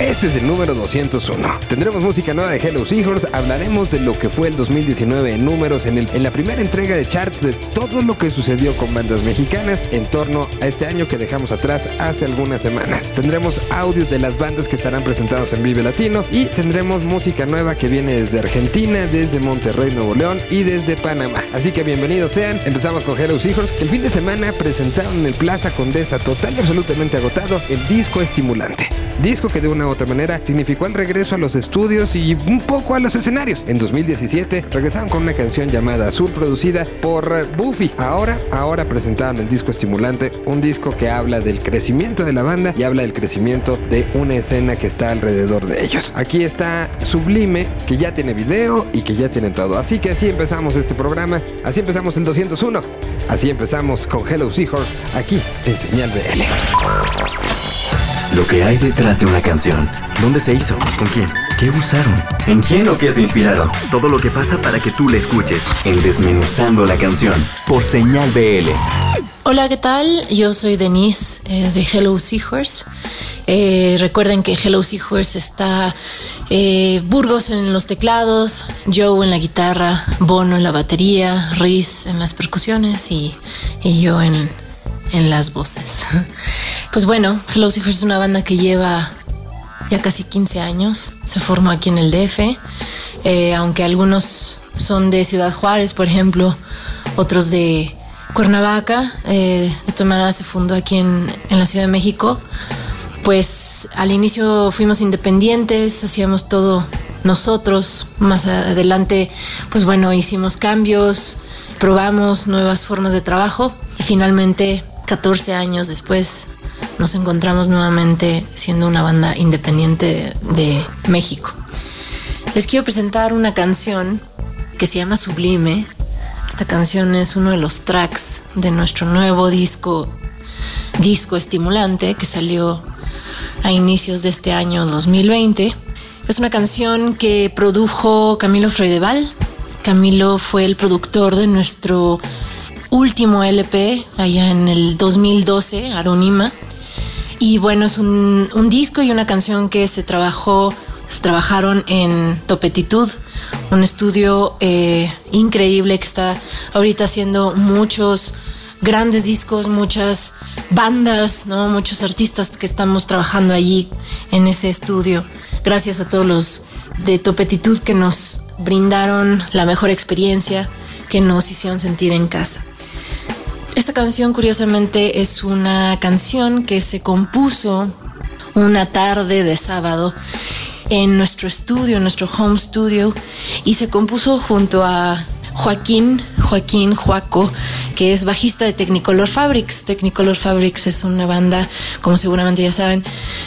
Este es el número 201. Tendremos música nueva de Hello Seahorse, hablaremos de lo que fue el 2019 en números, en, el, en la primera entrega de charts de todo lo que sucedió con bandas mexicanas en torno a este año que dejamos atrás hace algunas semanas. Tendremos audios de las bandas que estarán presentados en Vive Latino y tendremos música nueva que viene desde Argentina, desde Monterrey, Nuevo León y desde Panamá. Así que bienvenidos sean. Empezamos con Hello Seahorse. El fin de semana presentaron en el Plaza Condesa total y absolutamente agotado el disco estimulante. Disco que de una u otra manera significó el regreso a los estudios y un poco a los escenarios. En 2017 regresaron con una canción llamada Azul producida por Buffy. Ahora, ahora presentaron el disco estimulante, un disco que habla del crecimiento de la banda y habla del crecimiento de una escena que está alrededor de ellos. Aquí está Sublime, que ya tiene video y que ya tiene todo. Así que así empezamos este programa, así empezamos el 201, así empezamos con Hello Seahorse aquí en Señal BL. Lo que hay detrás de una canción. ¿Dónde se hizo? ¿Con quién? ¿Qué usaron? ¿En quién o qué se inspiraron? Todo lo que pasa para que tú la escuches. En Desmenuzando la canción. Por Señal BL. Hola, ¿qué tal? Yo soy Denise eh, de Hello Seahorse. Eh, recuerden que Hello Seahorse está eh, Burgos en los teclados, Joe en la guitarra, Bono en la batería, Riz en las percusiones y, y yo en, en las voces. Pues bueno, Hello Seahorse es una banda que lleva ya casi 15 años. Se formó aquí en el DF, eh, aunque algunos son de Ciudad Juárez, por ejemplo, otros de Cuernavaca. Eh, de todas maneras se fundó aquí en, en la Ciudad de México. Pues al inicio fuimos independientes, hacíamos todo nosotros. Más adelante, pues bueno, hicimos cambios, probamos nuevas formas de trabajo y finalmente 14 años después nos encontramos nuevamente siendo una banda independiente de México. Les quiero presentar una canción que se llama Sublime. Esta canción es uno de los tracks de nuestro nuevo disco, disco estimulante, que salió a inicios de este año 2020. Es una canción que produjo Camilo Freudeval. Camilo fue el productor de nuestro último LP allá en el 2012, Aronima. Y bueno, es un, disco y una canción que se trabajó, se trabajaron en Topetitud, un estudio eh, increíble que está ahorita haciendo muchos grandes discos, muchas bandas, ¿no? muchos artistas que estamos trabajando allí en ese estudio. Gracias a todos los de Topetitud que nos brindaron la mejor experiencia, que nos hicieron sentir en casa. Esta canción curiosamente es una canción que se compuso una tarde de sábado en nuestro estudio, en nuestro home studio, y se compuso junto a Joaquín, Joaquín Juaco, que es bajista de Technicolor Fabrics. Technicolor Fabrics es una banda, como seguramente ya saben,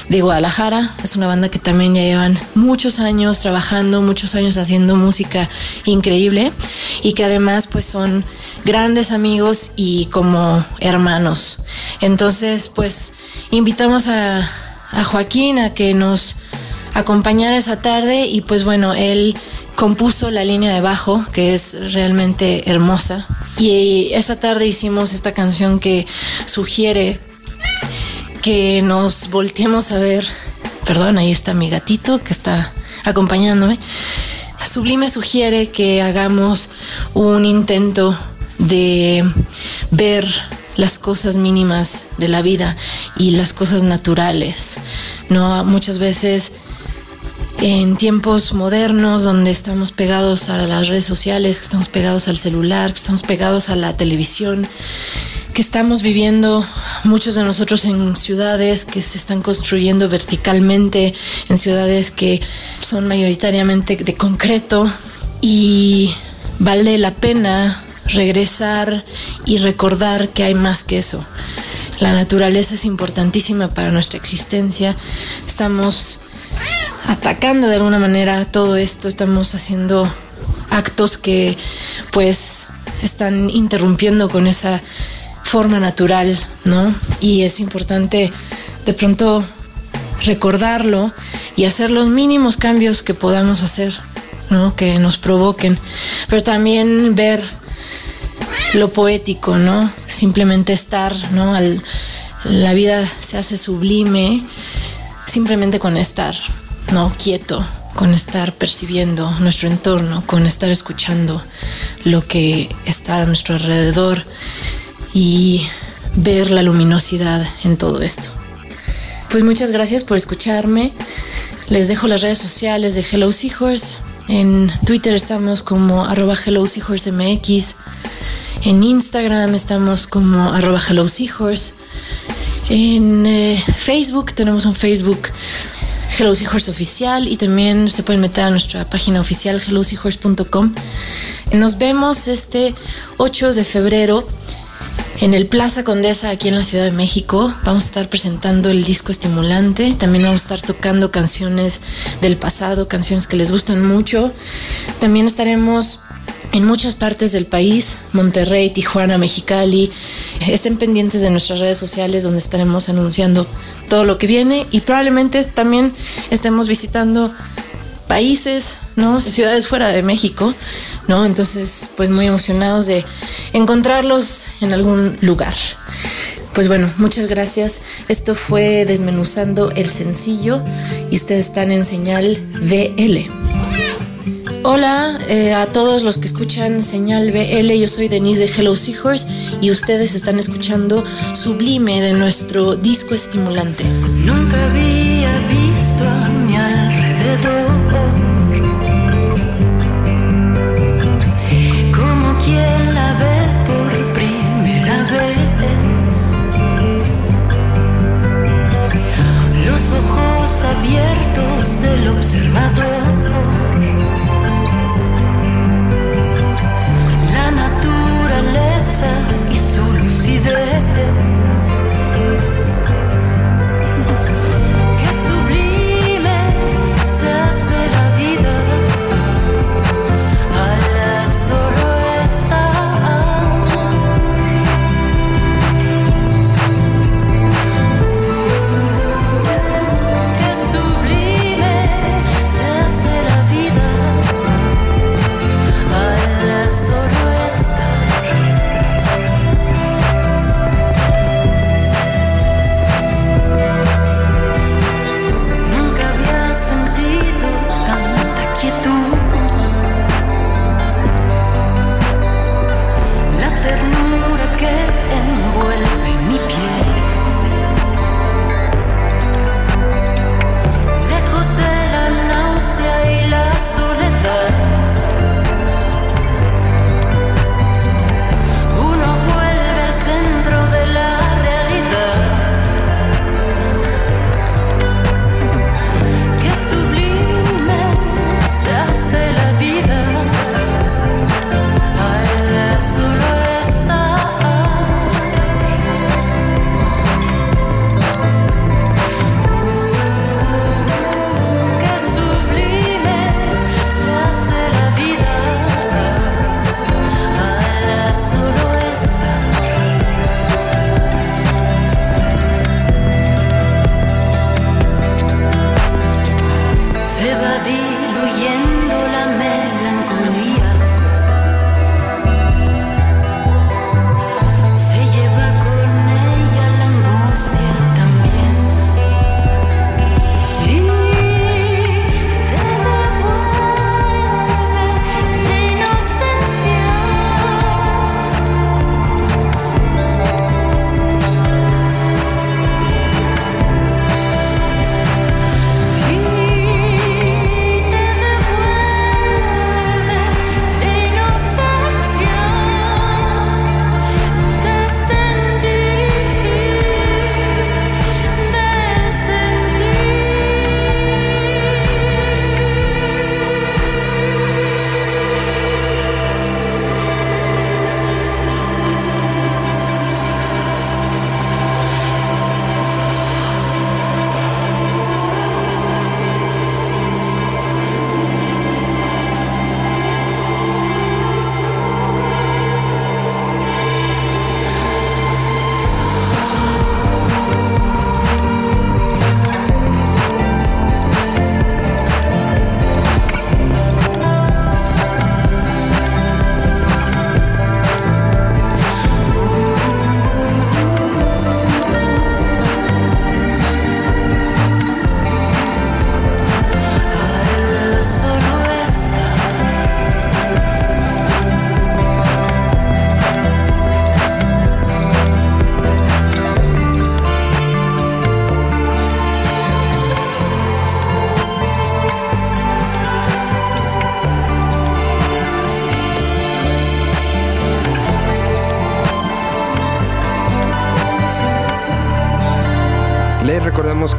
de Guadalajara. Es una banda que también ya llevan muchos años trabajando, muchos años haciendo música increíble y que además pues son grandes amigos y como hermanos. Entonces pues invitamos a, a Joaquín a que nos acompañara esa tarde y pues bueno, él compuso la línea de bajo, que es realmente hermosa. Y esta tarde hicimos esta canción que sugiere que nos volteemos a ver. Perdón, ahí está mi gatito que está acompañándome. Sublime sugiere que hagamos un intento de ver las cosas mínimas de la vida y las cosas naturales. No muchas veces en tiempos modernos donde estamos pegados a las redes sociales, que estamos pegados al celular, que estamos pegados a la televisión, que estamos viviendo muchos de nosotros en ciudades que se están construyendo verticalmente, en ciudades que son mayoritariamente de concreto y vale la pena regresar y recordar que hay más que eso. la naturaleza es importantísima para nuestra existencia. Estamos atacando de alguna manera todo esto, estamos haciendo actos que pues están interrumpiendo con esa forma natural, ¿no? Y es importante de pronto recordarlo y hacer los mínimos cambios que podamos hacer, ¿no? Que nos provoquen, pero también ver lo poético, ¿no? Simplemente estar, ¿no? la vida se hace sublime simplemente con estar, ¿no? Quieto, con estar percibiendo nuestro entorno, con estar escuchando lo que está a nuestro alrededor y ver la luminosidad en todo esto. Pues muchas gracias por escucharme. Les dejo las redes sociales de Hello Seahorse. En Twitter estamos como arroba Hello MX. En Instagram estamos como arroba Hello Seahorse. En eh, Facebook tenemos un Facebook Hello Seahorse oficial y también se pueden meter a nuestra página oficial helloseahorse.com. Nos vemos este 8 de febrero en el Plaza Condesa, aquí en la Ciudad de México, vamos a estar presentando el disco estimulante. También vamos a estar tocando canciones del pasado, canciones que les gustan mucho. También estaremos en muchas partes del país, Monterrey, Tijuana, Mexicali. Estén pendientes de nuestras redes sociales donde estaremos anunciando todo lo que viene y probablemente también estemos visitando países, ¿no? Ciudades fuera de México, ¿no? Entonces, pues muy emocionados de encontrarlos en algún lugar. Pues bueno, muchas gracias. Esto fue Desmenuzando el Sencillo y ustedes están en señal VL. Hola eh, a todos los que escuchan Señal BL, yo soy Denise de Hello Seahorse y ustedes están escuchando Sublime de nuestro disco estimulante. Nunca había visto a mi alrededor abiertos del observador.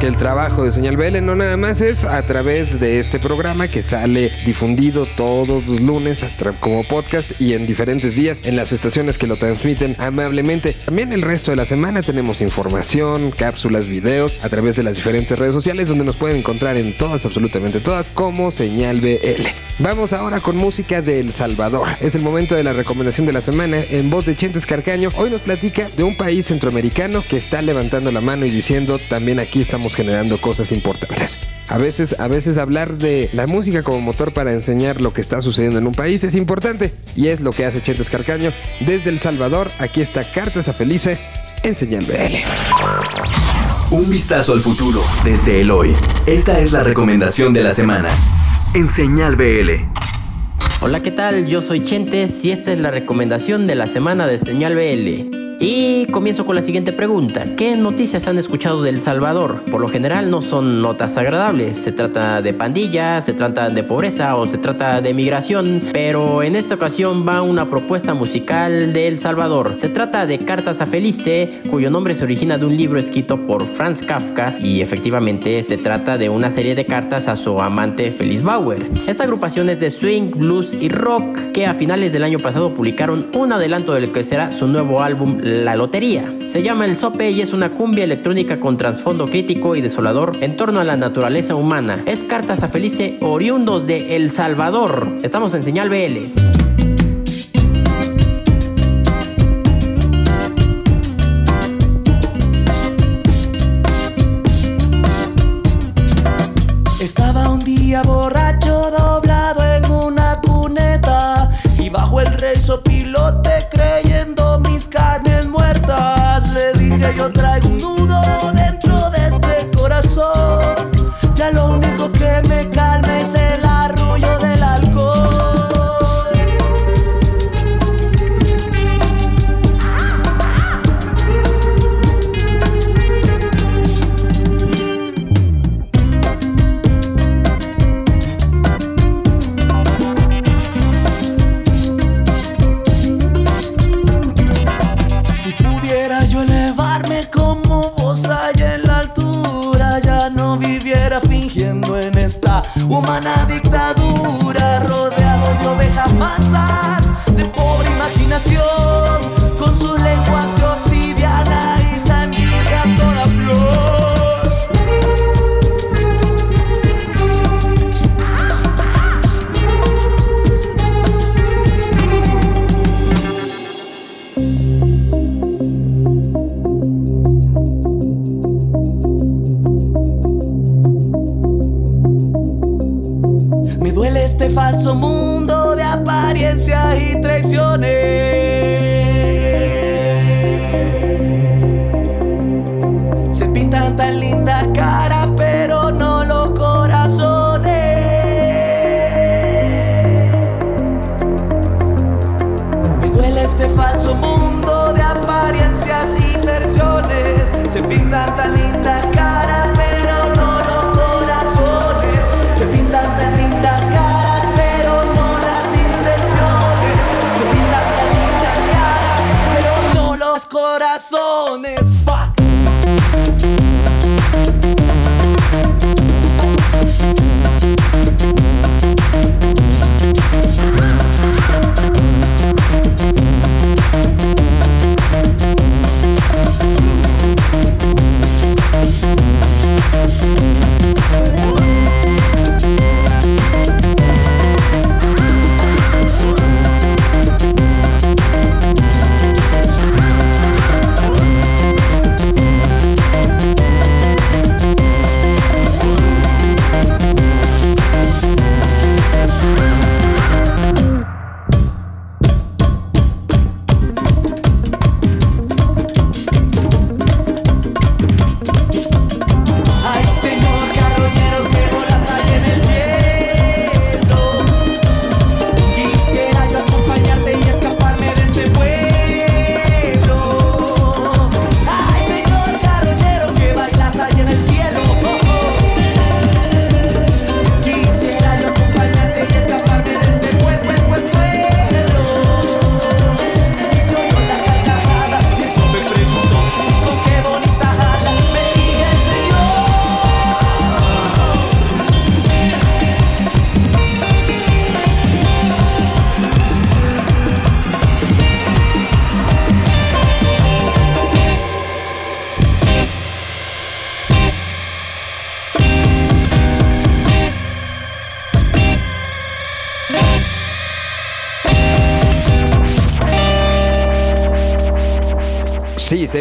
El trabajo de Señal BL no nada más es a través de este programa que sale difundido todos los lunes como podcast y en diferentes días en las estaciones que lo transmiten amablemente. También el resto de la semana tenemos información, cápsulas, videos a través de las diferentes redes sociales donde nos pueden encontrar en todas, absolutamente todas, como Señal BL. Vamos ahora con música de El Salvador. Es el momento de la recomendación de la semana en voz de Chentes Carcaño. Hoy nos platica de un país centroamericano que está levantando la mano y diciendo también aquí estamos generando cosas importantes. A veces, a veces hablar de la música como motor para enseñar lo que está sucediendo en un país es importante y es lo que hace Chentes Carcaño. Desde El Salvador, aquí está Cartas a Felice en Señal BL. Un vistazo al futuro desde el hoy. Esta es la recomendación de la semana en Señal BL. Hola, ¿qué tal? Yo soy Chentes y esta es la recomendación de la semana de Señal BL. Y comienzo con la siguiente pregunta. ¿Qué noticias han escuchado de El Salvador? Por lo general no son notas agradables. Se trata de pandillas, se trata de pobreza o se trata de migración. Pero en esta ocasión va una propuesta musical de El Salvador. Se trata de Cartas a Felice, cuyo nombre se origina de un libro escrito por Franz Kafka y efectivamente se trata de una serie de cartas a su amante Feliz Bauer. Esta agrupación es de swing, blues y rock que a finales del año pasado publicaron un adelanto del que será su nuevo álbum la Lotería. Se llama El Sope y es una cumbia electrónica con trasfondo crítico y desolador en torno a la naturaleza humana. Es cartas a Felice oriundos de El Salvador. Estamos en señal BL. Estaba un día borracho doblado Le dije yo traigo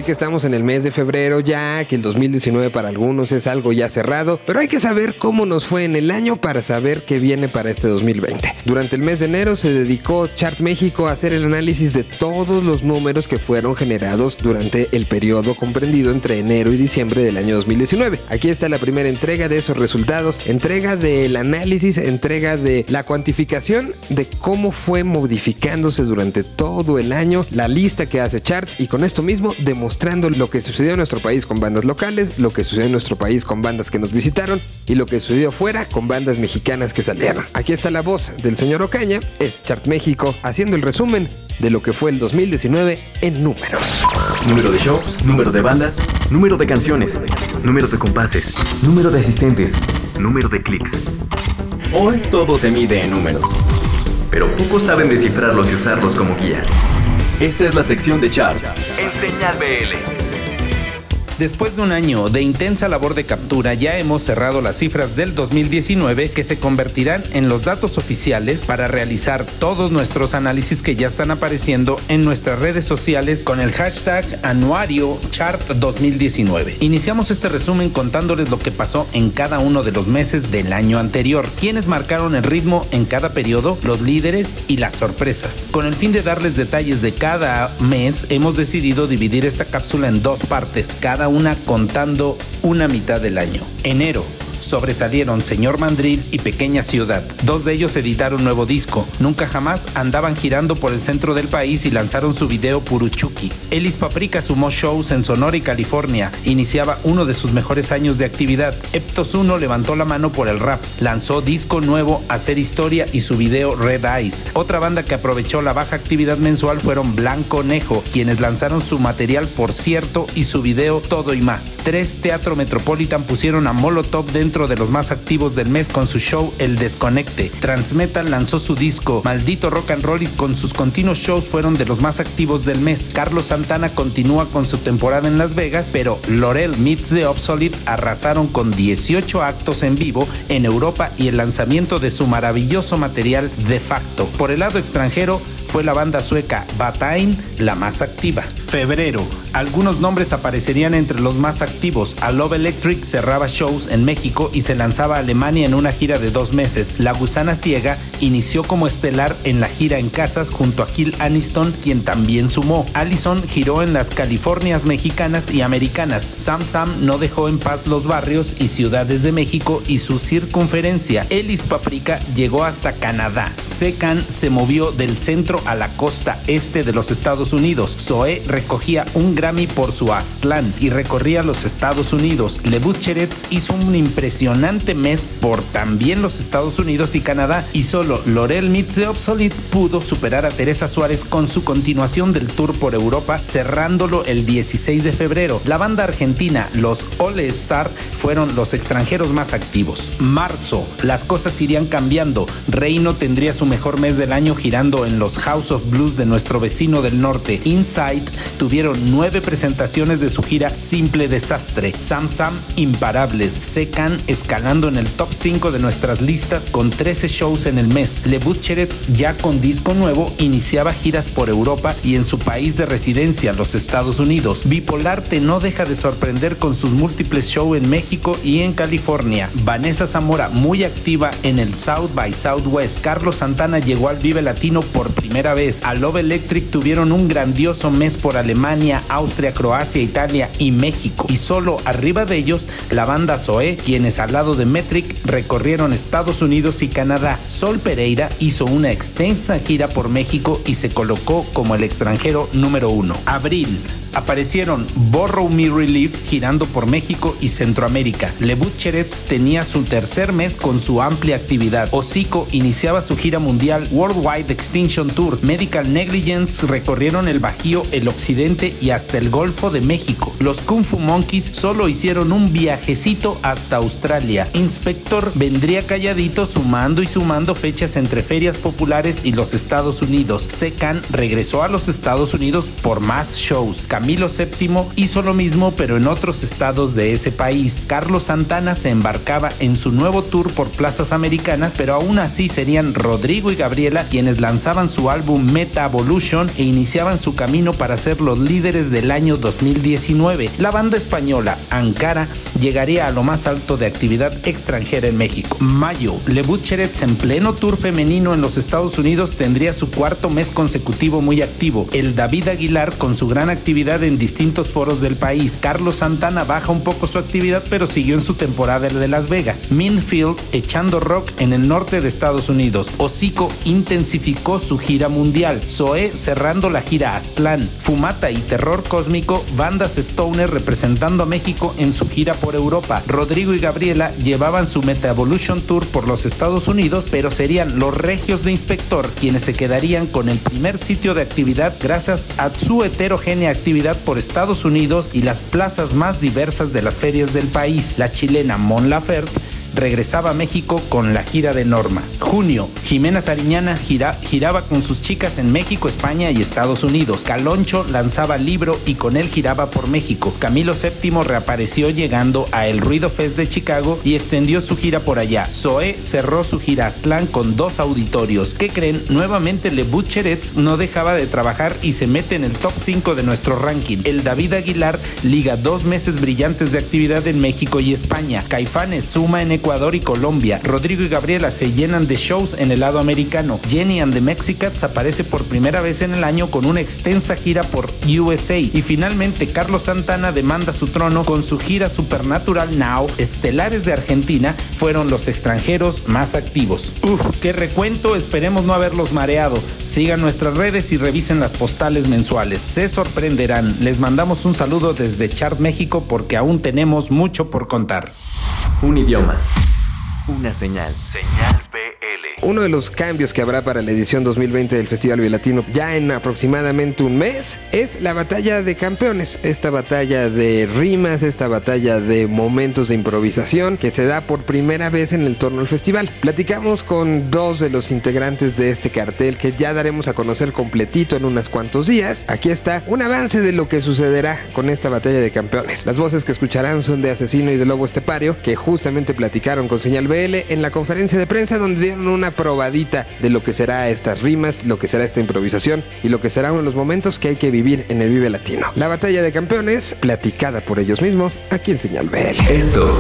que estamos en el mes de febrero ya, que el 2019 para algunos es algo ya cerrado, pero hay que saber cómo nos fue en el año para saber qué viene para este 2020. Durante el mes de enero se dedicó Chart México a hacer el análisis de todos los números que fueron generados durante el periodo comprendido entre enero y diciembre del año 2019. Aquí está la primera entrega de esos resultados, entrega del análisis, entrega de la cuantificación de cómo fue modificándose durante todo el año la lista que hace Chart y con esto mismo demostrando lo que sucedió en nuestro país con bandas locales, lo que sucedió en nuestro país con bandas que nos visitaron y lo que sucedió fuera con bandas mexicanas que salieron. Aquí está la voz del señor Ocaña, es Chart México, haciendo el resumen de lo que fue el 2019 en números. Número de shows, número de bandas, número de canciones, número de compases, número de asistentes, número de clics. Hoy todo se mide en números, pero pocos saben descifrarlos y usarlos como guía. Esta es la sección de Chart en Señal BL. Después de un año de intensa labor de captura, ya hemos cerrado las cifras del 2019 que se convertirán en los datos oficiales para realizar todos nuestros análisis que ya están apareciendo en nuestras redes sociales con el hashtag anuario chart 2019. Iniciamos este resumen contándoles lo que pasó en cada uno de los meses del año anterior, quienes marcaron el ritmo en cada periodo, los líderes y las sorpresas. Con el fin de darles detalles de cada mes, hemos decidido dividir esta cápsula en dos partes, cada una contando una mitad del año. Enero, sobresalieron Señor Mandril y Pequeña Ciudad. Dos de ellos editaron nuevo disco. Nunca jamás andaban girando por el centro del país y lanzaron su video Puruchuki. Elis Paprika sumó shows en Sonora y California. Iniciaba uno de sus mejores años de actividad. Eptos 1 levantó la mano por el rap. Lanzó disco nuevo, Hacer Historia y su video Red Eyes. Otra banda que aprovechó la baja actividad mensual fueron Blanco Nejo, quienes lanzaron su material Por cierto y su video Todo y Más. Tres Teatro Metropolitan pusieron a Molotov dentro de los más activos del mes con su show El Desconecte. Transmetal lanzó su disco Maldito Rock and Roll y con sus continuos shows fueron de los más activos del mes. Carlos Santana continúa con su temporada en Las Vegas, pero Lorel Meets the Obsolete arrasaron con 18 actos en vivo en Europa y el lanzamiento de su maravilloso material de facto. Por el lado extranjero, fue la banda sueca Batain la más activa. Febrero. Algunos nombres aparecerían entre los más activos. A Love Electric cerraba shows en México y se lanzaba a Alemania en una gira de dos meses. La Gusana Ciega inició como estelar en la gira en casas junto a Kill Aniston, quien también sumó. Allison giró en las Californias mexicanas y americanas. Sam Sam no dejó en paz los barrios y ciudades de México y su circunferencia. Ellis Paprika llegó hasta Canadá. Secan se movió del centro a la costa este de los Estados Unidos. Zoe recogía un Grammy por su Aztlán y recorría los Estados Unidos. Le hizo un impresionante mes por también los Estados Unidos y Canadá y solo Lorel Meets the Obsolete pudo superar a Teresa Suárez con su continuación del tour por Europa cerrándolo el 16 de febrero. La banda argentina Los All Star fueron los extranjeros más activos. Marzo, las cosas irían cambiando. Reino tendría su mejor mes del año girando en los House of Blues de nuestro vecino del norte. Inside tuvieron nueve presentaciones de su gira Simple Desastre. Sam Sam Imparables. Secan escalando en el top 5 de nuestras listas con 13 shows en el mes. Le Butcherets ya con disco nuevo iniciaba giras por Europa y en su país de residencia, los Estados Unidos. Bipolarte no deja de sorprender con sus múltiples shows en México y en California. Vanessa Zamora muy activa en el South by Southwest. Carlos Santana llegó al Vive Latino por primera vez. A Love Electric tuvieron un grandioso mes por Alemania, Austria, Croacia, Italia y México. Y solo arriba de ellos, la banda Zoe, quienes al lado de Metric recorrieron Estados Unidos y Canadá. Sol Pereira hizo una extensa gira por México y se colocó como el extranjero número uno. Abril, aparecieron Borrow Me Relief girando por México y Centroamérica. Le Butcherets tenía su tercer mes con su amplia actividad. Hocico iniciaba su gira mundial Worldwide Extinction Tour. Medical Negligence recorrieron el Bajío, el Occidente y hasta el Golfo de México. Los Kung Fu Monkeys solo hicieron un viajecito hasta Australia. Inspector vendría calladito sumando y sumando fechas entre ferias populares y los Estados Unidos. Secan regresó a los Estados Unidos por más shows. Camilo VII hizo lo mismo pero en otros estados de ese país. Carlos Santana se embarcaba en su nuevo tour por plazas americanas, pero aún así serían Rodrigo y Gabriela quienes lanzaban su álbum Meta Evolution e iniciaban su camino para ser los líderes del año 2019. La banda española Ankara llegaría a lo más alto de actividad extranjera en México. Mayo, Le Butcherettes en pleno tour femenino en los Estados Unidos tendría su cuarto mes consecutivo muy activo. El David Aguilar con su gran actividad en distintos foros del país. Carlos Santana baja un poco su actividad pero siguió en su temporada de Las Vegas. Minfield echando rock en el norte de Estados Unidos. Hocico intensificó su gira mundial. Zoé cerrando la gira Aztlán. Fumata y Terror Cósmico, bandas Stoner representando a México en su gira por Europa. Rodrigo y Gabriela llevaban su Meta Evolution Tour por los Estados Unidos, pero serían los regios de Inspector quienes se quedarían con el primer sitio de actividad gracias a su heterogénea actividad por Estados Unidos y las plazas más diversas de las ferias del país. La chilena Mon Laferte regresaba a México con la gira de Norma. Junio, Jimena Sariñana giraba con sus chicas en México, España y Estados Unidos. Caloncho lanzaba libro y con él giraba por México. Camilo VII reapareció llegando a El Ruido Fest de Chicago y extendió su gira por allá. Zoé cerró su gira Aztlán con dos auditorios. ¿Qué creen? Nuevamente Le Butcherettes no dejaba de trabajar y se mete en el top 5 de nuestro ranking. El David Aguilar liga dos meses brillantes de actividad en México y España. Caifanes suma en Ecuador y Colombia. Rodrigo y Gabriela se llenan de shows en el lado americano. Jenny and the Mexicats aparece por primera vez en el año con una extensa gira por USA. Y finalmente Carlos Santana demanda su trono con su gira Supernatural Now. Estelares de Argentina fueron los extranjeros más activos. Uf, qué recuento, esperemos no haberlos mareado. Sigan nuestras redes y revisen las postales mensuales. Se sorprenderán. Les mandamos un saludo desde Chart México porque aún tenemos mucho por contar. Un idioma. Una señal. Señal BL. Uno de los cambios que habrá para la edición 2020 del Festival Latino ya en aproximadamente un mes es la batalla de campeones. Esta batalla de rimas, esta batalla de momentos de improvisación que se da por primera vez en el torno del festival. Platicamos con dos de los integrantes de este cartel que ya daremos a conocer completito en unos cuantos días. Aquí está un avance de lo que sucederá con esta batalla de campeones. Las voces que escucharán son de Asesino y de Lobo Estepario, que justamente platicaron con Señal BL en la conferencia de prensa donde dieron una probadita de lo que será estas rimas, lo que será esta improvisación y lo que será uno de los momentos que hay que vivir en el Vive Latino. La batalla de campeones, platicada por ellos mismos aquí en Señal BL. Esto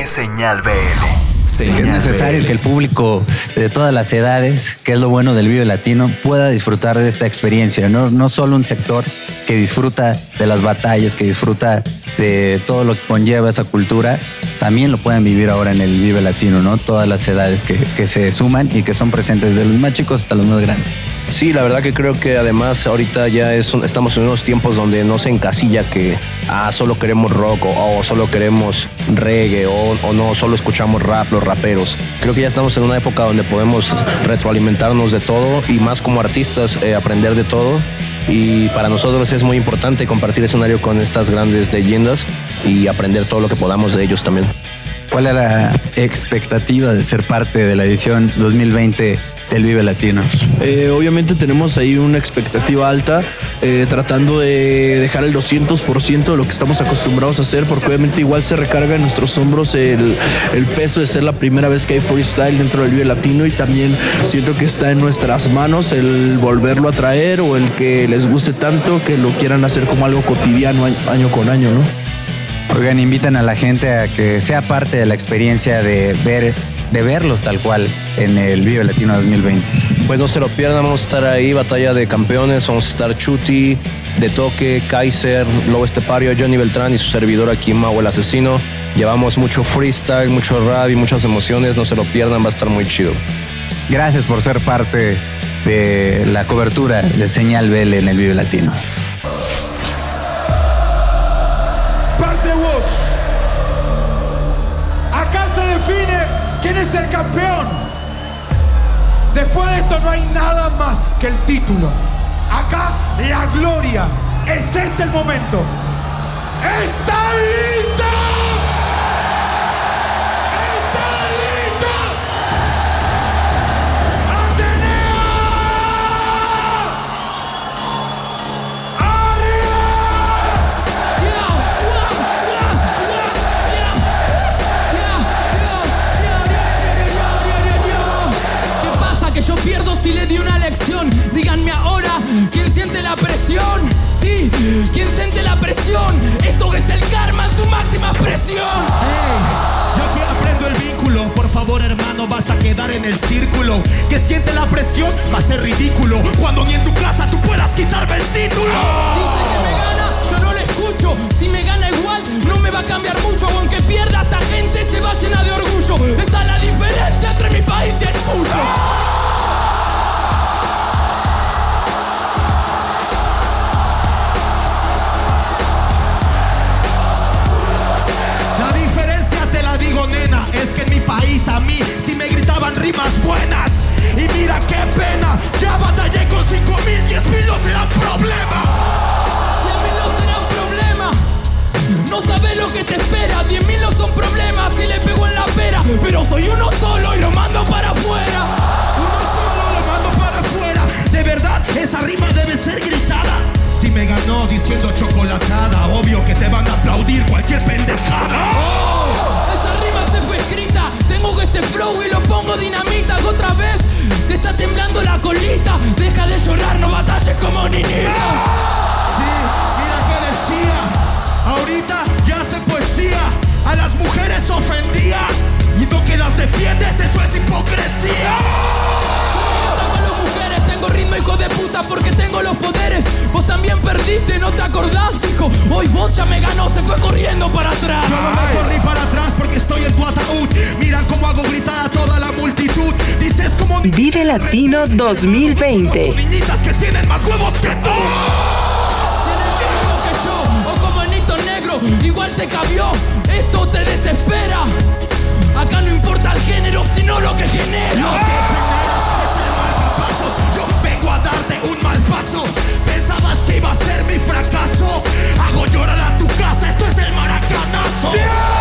es Señal BL. Es necesario que el público de todas las edades, que es lo bueno del Vive Latino, pueda disfrutar de esta experiencia. No, no solo un sector que disfruta de las batallas, que disfruta de todo lo que conlleva esa cultura, también lo pueden vivir ahora en el Vive Latino, ¿no? Todas las edades que, que se suman y que son presentes, desde los más chicos hasta los más grandes. Sí, la verdad que creo que además ahorita ya es, estamos en unos tiempos donde no se encasilla que ah, solo queremos rock o, solo queremos reggae o, o, no solo escuchamos rap, los raperos. Creo que ya estamos en una época donde podemos retroalimentarnos de todo y más como artistas eh, aprender de todo. Y para nosotros es muy importante compartir escenario con estas grandes leyendas y aprender todo lo que podamos de ellos también. ¿Cuál era la expectativa de ser parte de la edición 2020 del Vive Latino? Eh, obviamente tenemos ahí una expectativa alta, eh, tratando de dejar el 200% de lo que estamos acostumbrados a hacer, porque obviamente igual se recarga en nuestros hombros el, el, peso de ser la primera vez que hay freestyle dentro del Vive Latino y también siento que está en nuestras manos el volverlo a traer o el que les guste tanto que lo quieran hacer como algo cotidiano año, año con año, ¿no? Oigan, invitan a la gente a que sea parte de la experiencia de ver de verlos tal cual en el Vive Latino 2020. Pues no se lo pierdan, vamos a estar ahí, batalla de campeones, vamos a estar Chuti, De Toque, Kaiser, Lobo Estepario, Johnny Beltrán y su servidor aquí, Mau el Asesino. Llevamos mucho freestyle, mucho rap y muchas emociones, no se lo pierdan, va a estar muy chido. Gracias por ser parte de la cobertura de Señal BL en el Vive Latino. Parte vos. Acá se define quién es el campeón. Después de esto no hay nada más que el título. Acá la gloria. Es este el momento. ¿Están listos? ¿Quién siente la presión? Esto es el karma en su máxima expresión. Hey, yo te aprendo el vínculo. Por favor, hermano, vas a quedar en el círculo. Que siente la presión va a ser ridículo. Cuando ni en tu casa tú puedas quitarme el título. Dice que me gana, yo no lo escucho. Si me gana igual, no me va a cambiar mucho. Aunque pierda, esta gente se va llena de orgullo. Esa es la diferencia entre mi país y el tuyo. Digo, nena, es que en mi país a mí sí me gritaban rimas buenas. Y mira qué pena, ya batallé con 5 mil, 10 mil no será problema. Diez mil no será un problema. No sabes lo que te espera. Diez mil no son problemas si le pego en la pera. Pero soy uno solo y lo mando para afuera. Uno solo lo mando para afuera. De verdad, esa rima debe ser gritada. Si me ganó diciendo chocolatada, obvio que te van a aplaudir cualquier pendejada. Esa rima se fue escrita. Tengo este flow y lo pongo dinamita. Otra vez te está temblando la colita. Deja de llorar, no batalles como niñita. Sí, mira que decía. Ahorita ya hace poesía. A las mujeres ofendía. Y no que las defiendes, eso es hipocresía. Las mujeres, tengo ritmo hijo de puta porque tengo los poderes. Vos también perdiste, no te acordás, dijo. Hoy vos ya me ganó, se fue corriendo para atrás. Yo no me estoy en tu ataúd. Mira cómo hago gritar a toda la multitud. Dices como Vive Latino 2020. niñitas que tienen más huevos que tú. Tienes que yo, o como Anito Negro, igual te cabió. Esto te desespera. Acá no importa el género, sino lo que genera. Lo que generas es el marcapasos. Yo vengo a darte un mal paso. Pensabas que iba a ser mi fracaso. Hago llorar a tu casa, esto es el maracanazo.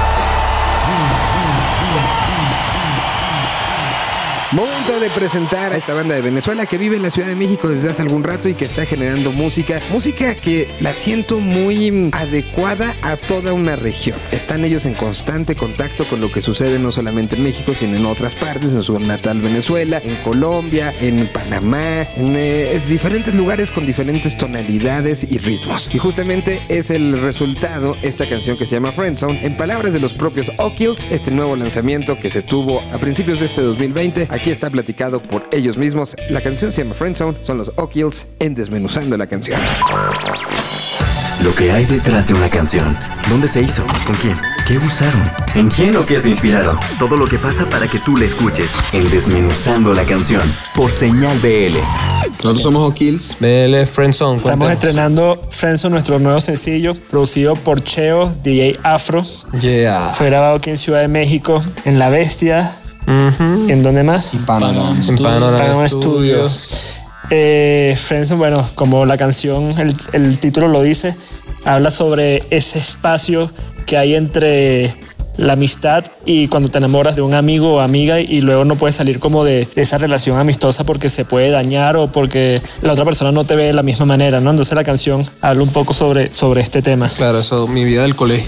Momento de presentar a esta banda de Venezuela que vive en la Ciudad de México desde hace algún rato y que está generando música. Música que la siento muy adecuada a toda una región. Están ellos en constante contacto con lo que sucede no solamente en México, sino en otras partes, en su natal Venezuela, en Colombia, en Panamá, en eh, diferentes lugares con diferentes tonalidades y ritmos. Y justamente es el resultado esta canción que se llama Friendzone. En palabras de los propios O'Kills, este nuevo lanzamiento que se tuvo a principios de este 2020, aquí está platicado por ellos mismos. La canción se llama Friendzone, son los O'Kills en Desmenuzando la canción. Lo que hay detrás de una canción. ¿Dónde se hizo? ¿Con quién? ¿Qué usaron? ¿En quién o qué se inspiraron? Todo lo que pasa para que tú la escuches. En Desmenuzando la canción. Por señal BL. Nosotros somos O'Kills. BL Friendzone. Estamos estrenando Friendzone, nuestro nuevo sencillo, producido por Cheo, DJ Afro. Yeah. Fue grabado aquí en Ciudad de México, en La Bestia. ¿En dónde más? En Panorama. En Panorama Panorama Studios. Studios. Eh, Friendzone, bueno, como la canción, el, el título lo dice, habla sobre ese espacio que hay entre la amistad y cuando te enamoras de un amigo o amiga y luego no puedes salir como de, de esa relación amistosa porque se puede dañar o porque la otra persona no te ve de la misma manera, ¿no? Entonces la canción habla un poco sobre, sobre este tema. Claro, eso, mi vida del colegio.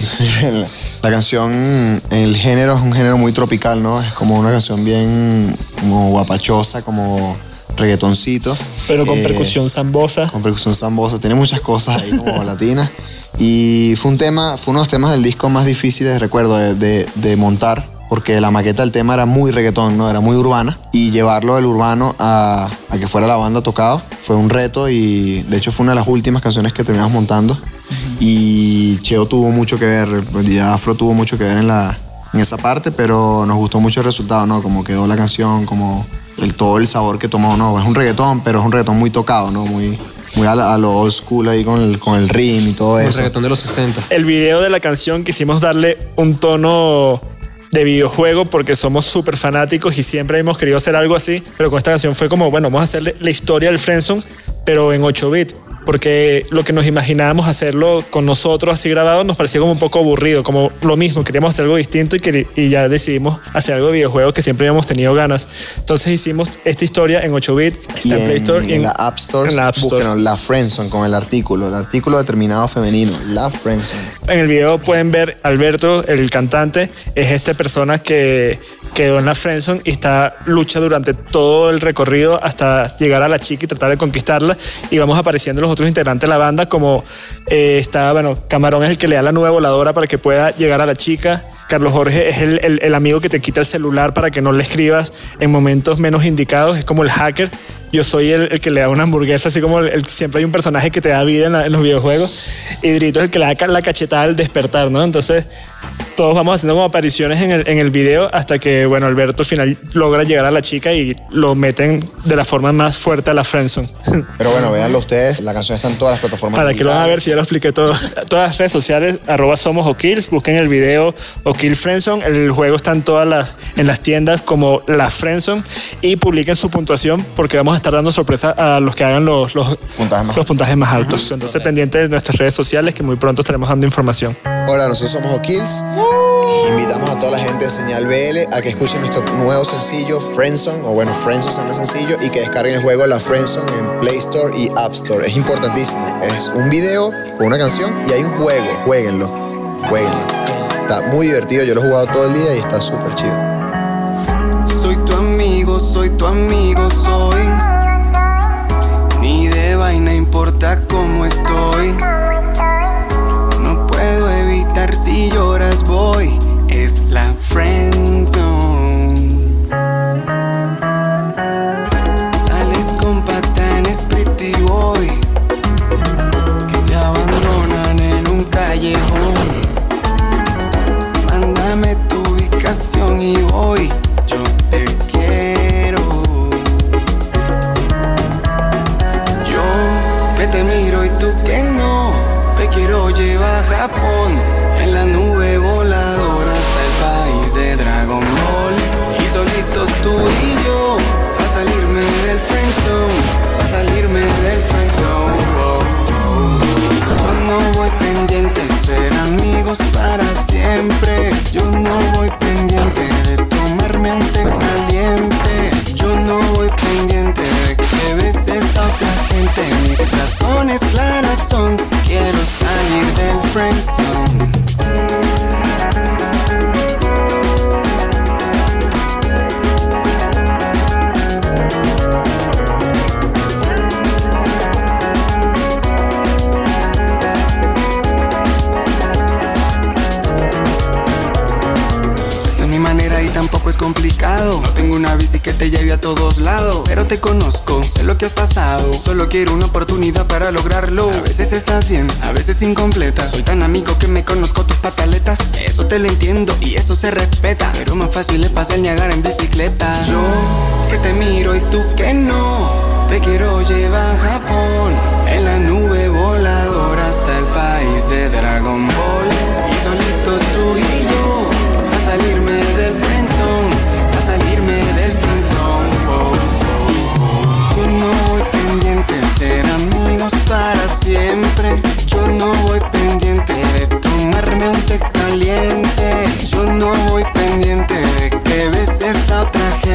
La canción, el género es un género muy tropical, ¿no? Es como una canción bien como guapachosa, como reggaetoncito. Pero con Eh, percusión zambosa. Con percusión zambosa. Tiene muchas cosas ahí como latinas. Y fue un tema, fue uno de los temas del disco más difíciles, recuerdo, de, de- de montar. Porque la maqueta del tema era muy reggaetón, ¿no? Era muy urbana. Y llevarlo del urbano a, a que fuera la banda tocado fue un reto. Y de hecho fue una de las últimas canciones que terminamos montando. Y Cheo tuvo mucho que ver, y Afro tuvo mucho que ver en, la, en esa parte, pero nos gustó mucho el resultado, ¿no? Como quedó la canción, como el, todo el sabor que tomó, ¿no? Es un reggaetón, pero es un reggaetón muy tocado, ¿no? Muy, muy a, la- a lo old school ahí con el, con el ritmo y todo El eso. reggaetón de los 60. El video de la canción quisimos darle un tono de videojuego porque somos súper fanáticos y siempre hemos querido hacer algo así, pero con esta canción fue como, bueno, vamos a hacerle la historia del Friendzone, pero en 8 bits. Porque lo que nos imaginábamos hacerlo con nosotros así grabado nos parecía como un poco aburrido, como lo mismo, queríamos hacer algo distinto y, queri- y ya decidimos hacer algo de videojuego que siempre habíamos tenido ganas. Entonces hicimos esta historia en 8 bits, Y está en en, Play Store y en la App Store, en la App Store. la Friendzone con el artículo, el artículo determinado femenino, la Friendzone. En el video pueden ver Alberto, el cantante, es esta persona que quedó en la friendzone y está lucha durante todo el recorrido hasta llegar a la chica y tratar de conquistarla y vamos apareciendo los otros integrantes de la banda como eh, está, bueno, Camarón es el que le da la nube voladora para que pueda llegar a la chica Carlos Jorge es el, el- amigo que te quita el celular para que no le escribas en momentos menos indicados, es como el hacker. Yo soy el, el que le da una hamburguesa, así como siempre hay un personaje que te da vida en, los videojuegos. Y Drito es el que le da la cachetada al despertar, ¿no? Entonces, todos vamos haciendo como apariciones en el, en el video hasta que, bueno, Alberto al final logra llegar a la chica y lo meten de la forma más fuerte a la friendzone. Pero bueno, véanlo ustedes. La canción está en todas las plataformas. Para que lo van a digitales. ver, si ya lo expliqué todo. Todas las redes sociales, arroba somos O'Kills, busquen el video O'Kill Friendzone. El juego está en todas las, en las tiendas como la Friendzone y publiquen su puntuación porque vamos a estar dando sorpresa a los que hagan los, los, los puntajes más altos. Entonces, pendiente de nuestras redes sociales que muy pronto estaremos dando información. Hola, nosotros somos O'Kills. Invitamos a toda la gente de Señal BL a que escuchen nuestro nuevo sencillo Friendzone, o bueno, Friendzone se llama sencillo, y que descarguen el juego La Friendzone en Play Store y App Store. Es importantísimo. Es un video con una canción y hay un juego. Jueguenlo. Jueguenlo. Está muy divertido. Yo lo he jugado todo el día y está súper chido. Soy tu amigo, soy tu amigo, soy. Ni de vaina importa cómo estoy. Si lloras, voy. Es la friend zone. Sales con patanes pretty boy. Que te abandonan en un callejón. Mándame tu ubicación y voy. Yo te quiero. Yo que te miro y tú que no. Te quiero llevar a Japón. Para siempre. Yo no voy pendiente de tomarme un té caliente. Yo no voy pendiente de que beses a otra gente. Mis razones claras son quiero salir del friendzone. No tengo una bici que te lleve a todos lados, pero te conozco, sé lo que has pasado. Solo quiero una oportunidad para lograrlo. A veces estás bien, a veces incompleta. Soy tan amigo que me conozco tus pataletas. Eso te lo entiendo y eso se respeta. Pero más fácil es pasar Niagara en bicicleta. Yo que te miro y tú que no. Te quiero llevar a Japón en la nube voladora hasta el país de Dragon Ball. Y solitos tú Yo no voy pendiente de que beses a otra.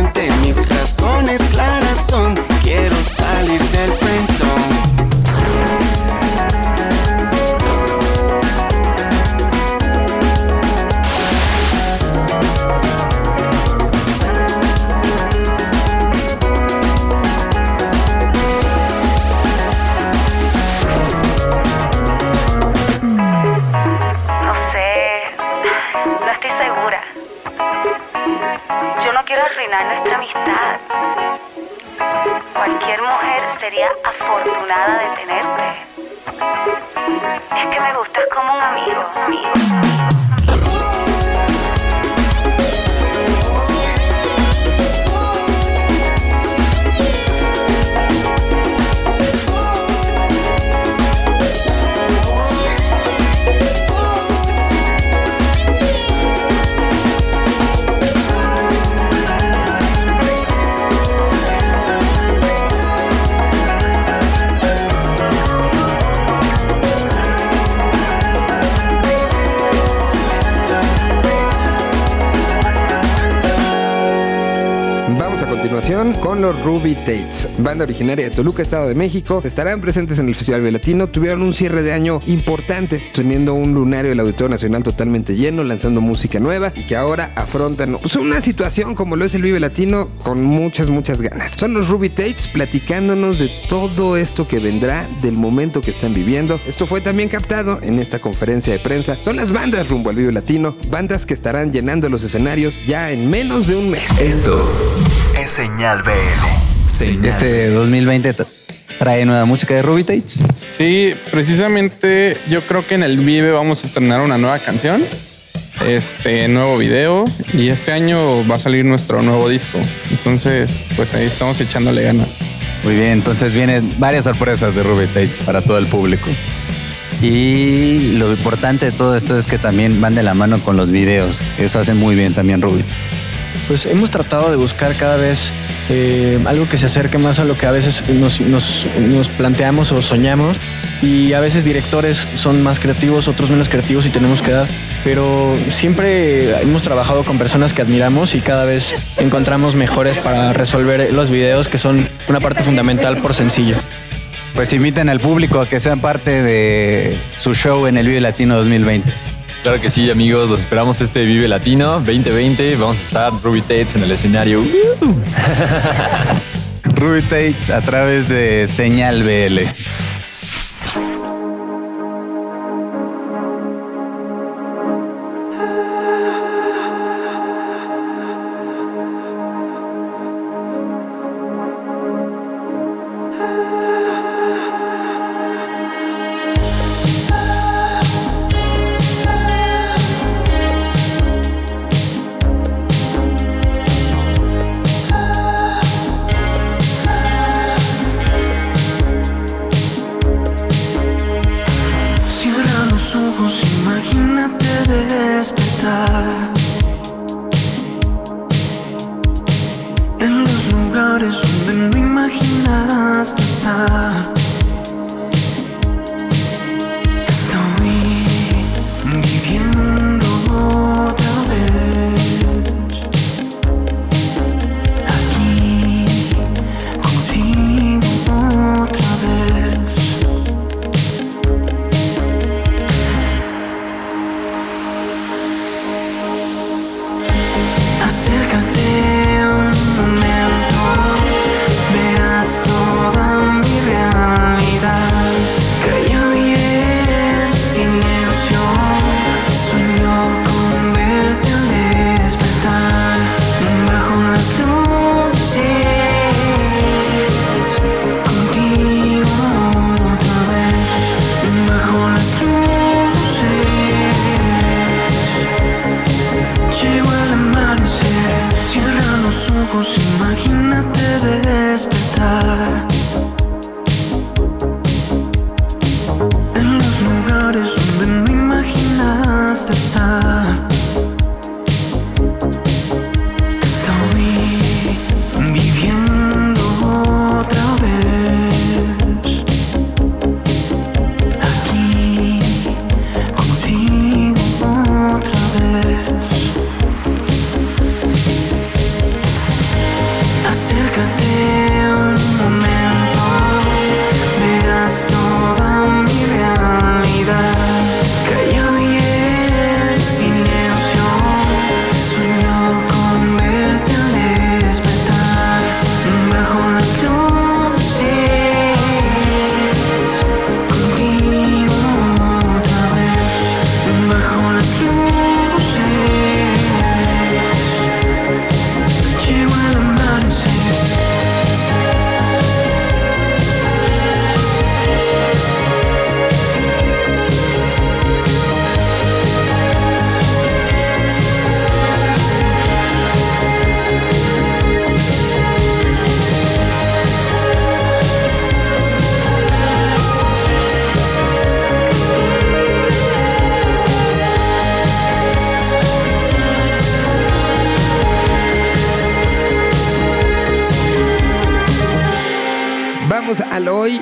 Ruby Tates, banda originaria de Toluca, Estado de México. Estarán presentes en el Festival Vive Latino. Tuvieron un cierre de año importante, teniendo un lunario del Auditorio Nacional totalmente lleno, lanzando música nueva y que ahora afrontan pues, una situación como lo es el Vive Latino con muchas, muchas ganas. Son los Ruby Tates platicándonos de todo esto que vendrá, del momento que están viviendo. Esto fue también captado en esta conferencia de prensa. Son las bandas rumbo al Vive Latino, bandas que estarán llenando los escenarios ya en menos de un mes. Esto es Señal BL. Señal Este 2020 tra- trae nueva música de Ruby Tates. Sí, precisamente yo creo que en el Vive vamos a estrenar una nueva canción, este nuevo video y este año va a salir nuestro nuevo disco. Entonces, pues ahí estamos echándole ganas. Muy bien, entonces vienen varias sorpresas de Ruby Tates para todo el público. Y lo importante de todo esto es que también van de la mano con los videos. Eso hace muy bien también Ruby. Pues hemos tratado de buscar cada vez eh, algo que se acerque más a lo que a veces nos, nos- nos planteamos o soñamos. Y a veces directores son más creativos, otros menos creativos y tenemos que dar. Pero siempre hemos trabajado con personas que admiramos y cada vez encontramos mejores para resolver los videos que son una parte fundamental por sencillo. Pues inviten al público a que sean parte de su show en el Vive Latino 2020. Claro que sí, amigos, los esperamos este Vive Latino 2020. Vamos a estar Ruby Tates en el escenario. Ruby Tates a través de Señal BL.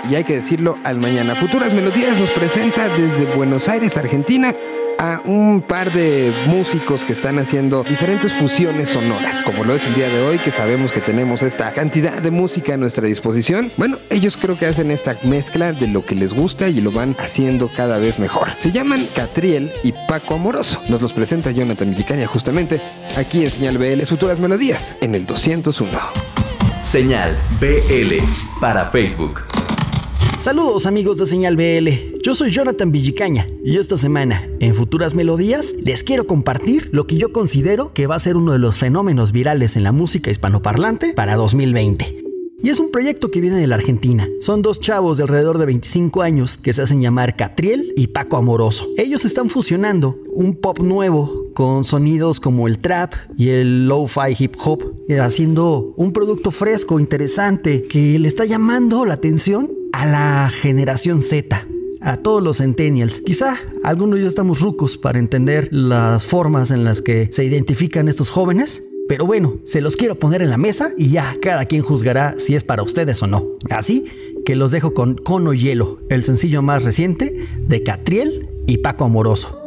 Y hay que decirlo al mañana. Futuras Melodías nos presenta desde Buenos Aires, Argentina, a un par de músicos que están haciendo diferentes fusiones sonoras, como lo es el día de hoy, que sabemos que tenemos esta cantidad de música a nuestra disposición. Bueno, ellos creo que hacen esta mezcla de lo que les gusta y lo van haciendo cada vez mejor. Se llaman Catriel y Paco Amoroso. Nos los presenta Jonathan Villicaña justamente aquí en Señal BL Futuras Melodías en el 201. Señal BL para Facebook. Saludos amigos de Señal BL, yo soy Jonathan Villicaña y esta semana en Futuras Melodías les quiero compartir lo que yo considero que va a ser uno de los fenómenos virales en la música hispanoparlante para 2020. Y es un proyecto que viene de la Argentina. Son dos chavos de alrededor de 25 años que se hacen llamar Catriel y Paco Amoroso. Ellos están fusionando un pop nuevo con sonidos como el trap y el lo-fi hip hop, eh, haciendo un producto fresco, interesante, que le está llamando la atención a la generación Z. A todos los centennials. Quizá algunos ya estamos rucos para entender las formas en las que se identifican estos jóvenes, pero bueno, se los quiero poner en la mesa y ya cada quien juzgará si es para ustedes o no. Así que los dejo con Cono Hielo, el sencillo más reciente de Catriel y Paco Amoroso.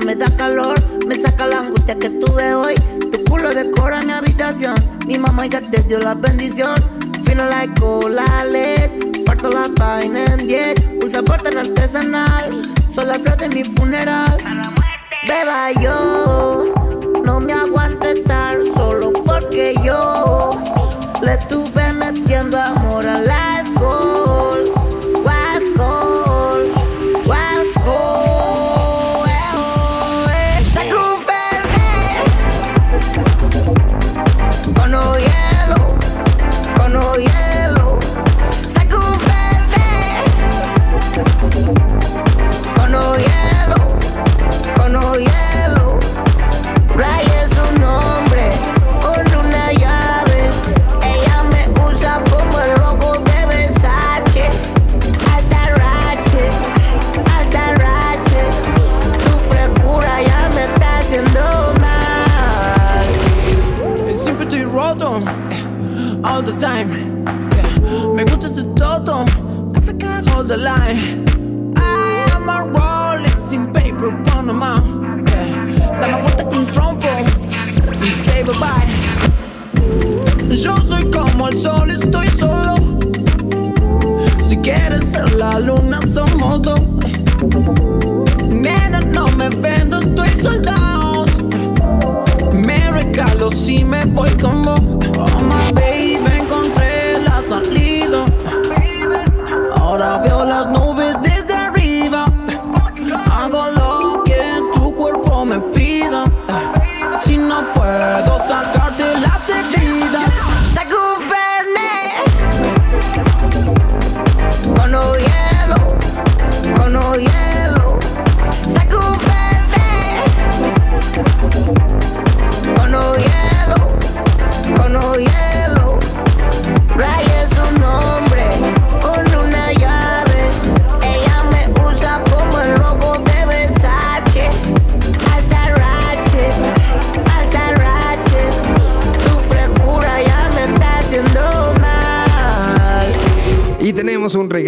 Me da calor, me saca la angustia que tuve hoy. Tu culo decora mi habitación, mi mamá ya te dio la bendición. Fino like colales, parto la vaina en 10. Un sabor tan artesanal, son la flor de mi funeral. Beba yo,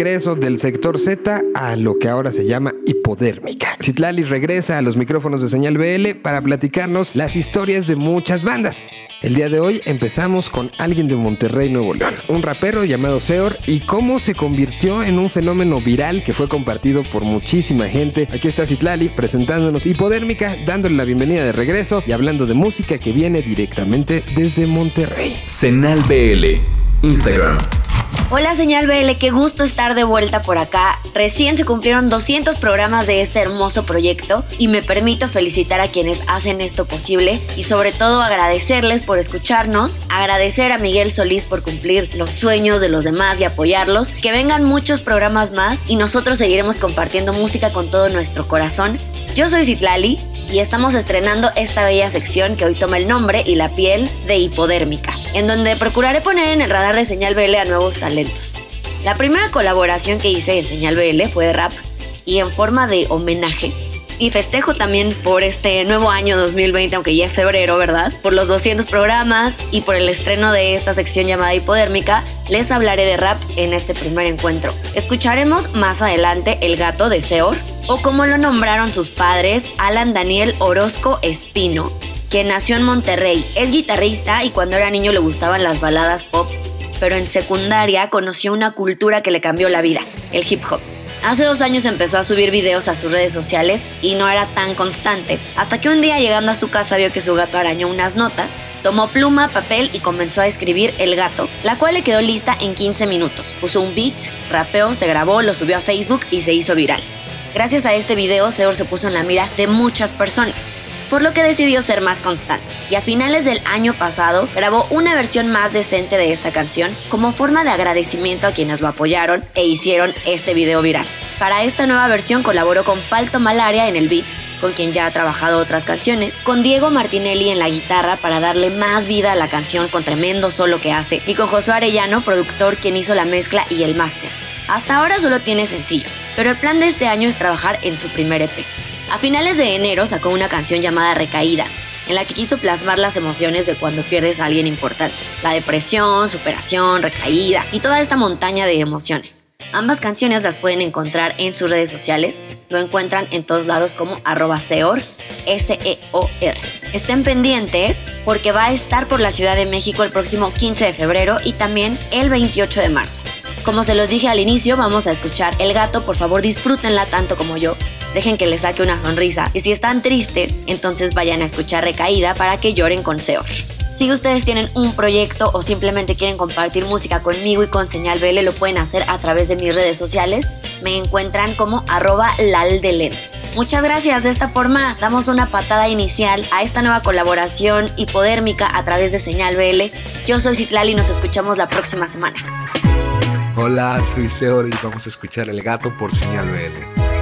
del sector Z a lo que ahora se llama hipodérmica. Citlali regresa a los micrófonos de señal BL para platicarnos las historias de muchas bandas. El día de hoy empezamos con alguien de Monterrey, Nuevo León, un rapero llamado Seor y cómo se convirtió en un fenómeno viral que fue compartido por muchísima gente. Aquí está Citlali presentándonos Hipodérmica, dándole la bienvenida de regreso y hablando de música que viene directamente desde Monterrey. Senal BL. Instagram. Hola señal BL, qué gusto estar de vuelta por acá. Recién se cumplieron 200 programas de este hermoso proyecto y me permito felicitar a quienes hacen esto posible y sobre todo agradecerles por escucharnos, agradecer a Miguel Solís por cumplir los sueños de los demás y apoyarlos, que vengan muchos programas más y nosotros seguiremos compartiendo música con todo nuestro corazón. Yo soy Citlali y estamos estrenando esta bella sección que hoy toma el nombre y la piel de hipodérmica, en donde procuraré poner en el radar de señal BL a nuevos talentos. La primera colaboración que hice en señal BL fue de rap y en forma de homenaje y festejo también por este nuevo año 2020, aunque ya es febrero, ¿verdad? Por los 200 programas y por el estreno de esta sección llamada Hipodérmica, les hablaré de rap en este primer encuentro. Escucharemos más adelante El gato de Seor, o como lo nombraron sus padres, Alan Daniel Orozco Espino, quien nació en Monterrey. Es guitarrista y cuando era niño le gustaban las baladas pop, pero en secundaria conoció una cultura que le cambió la vida, el hip hop. Hace dos años empezó a subir videos a sus redes sociales y no era tan constante, hasta que un día llegando a su casa vio que su gato arañó unas notas, tomó pluma, papel y comenzó a escribir El gato, la cual le quedó lista en 15 minutos. Puso un beat, rapeó, se grabó, lo subió a Facebook y se hizo viral. Gracias a este video, Seor se puso en la mira de muchas personas por lo que decidió ser más constante. Y a finales del año pasado grabó una versión más decente de esta canción como forma de agradecimiento a quienes lo apoyaron e hicieron este video viral. Para esta nueva versión colaboró con Palto Malaria en el beat, con quien ya ha trabajado otras canciones, con Diego Martinelli en la guitarra para darle más vida a la canción con tremendo solo que hace, y con Josué Arellano, productor quien hizo la mezcla y el máster. Hasta ahora solo tiene sencillos, pero el plan de este año es trabajar en su primer EP. A finales de enero sacó una canción llamada Recaída, en la que quiso plasmar las emociones de cuando pierdes a alguien importante. La depresión, superación, recaída y toda esta montaña de emociones. Ambas canciones las pueden encontrar en sus redes sociales. Lo encuentran en todos lados como arroba seor, S-E-O-R. Estén pendientes porque va a estar por la Ciudad de México el próximo 15 de febrero y también el 28 de marzo. Como se los dije al inicio, vamos a escuchar El Gato, por favor disfrútenla tanto como yo. Dejen que les saque una sonrisa y si están tristes, entonces vayan a escuchar Recaída para que lloren con Seor. Si ustedes tienen un proyecto o simplemente quieren compartir música conmigo y con Señal BL, lo pueden hacer a través de mis redes sociales. Me encuentran como arroba laldelen. Muchas gracias, de esta forma damos una patada inicial a esta nueva colaboración hipodérmica a través de Señal BL. Yo soy Citlal y nos escuchamos la próxima semana. Hola, soy Seor y vamos a escuchar El Gato por Señal BL.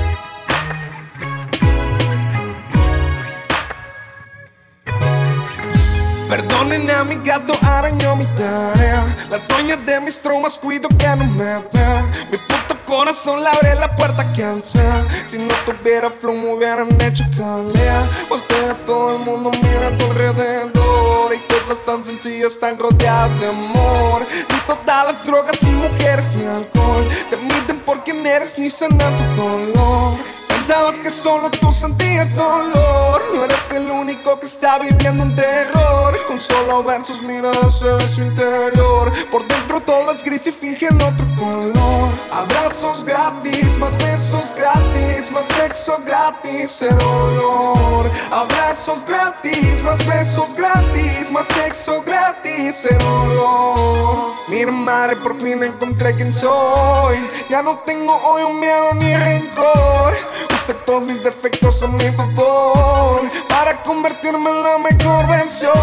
De mis traumas, cuido que no me vea Mi puto corazón le abre la puerta que ansea Si no tuviera flow me hubieran hecho calea. Voltea todo el mundo, mira a tu alrededor. Y cosas tan sencillas, tan rodeadas de amor. Ni todas las drogas, ni mujeres, ni alcohol. Te miden por quién eres, ni sanan tu dolor Pensabas que solo tú sentías dolor. No eres el único que está viviendo un terror. Con solo ver sus miradas se ve su interior. Por dentro todo es gris y fingen otro color. Abrazos gratis, más besos gratis Más sexo gratis, cero olor Abrazos gratis, más besos gratis Más sexo gratis, cero olor Mira madre, por fin encontré quién soy. Ya no tengo hoy un miedo ni rencor todos mis defectos a mi favor Para convertirme en la mejor versión.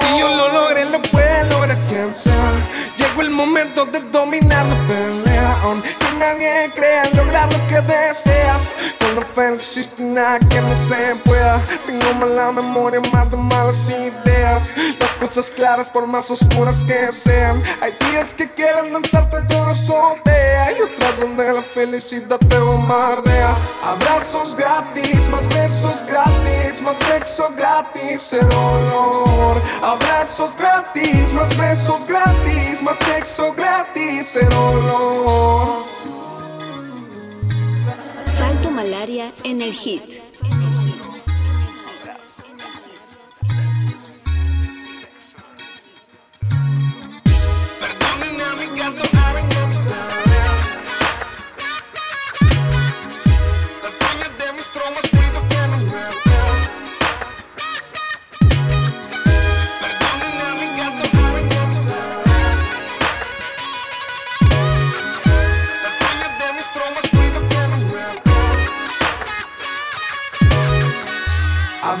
Si yo lo logré, lo puede lograr quien sea. Llegó el momento de dominar la pelea. Aunque nadie crea lograr lo que deseas No existe nada que no se pueda Tengo mala memoria, más de malas ideas Las cosas claras por más oscuras que sean Hay días que quieren lanzarte de una azotea Y otras donde la felicidad te bombardea Abrazos gratis, más besos gratis Más sexo gratis, cero olor Abrazos gratis, más besos gratis Más sexo gratis, cero malaria en el.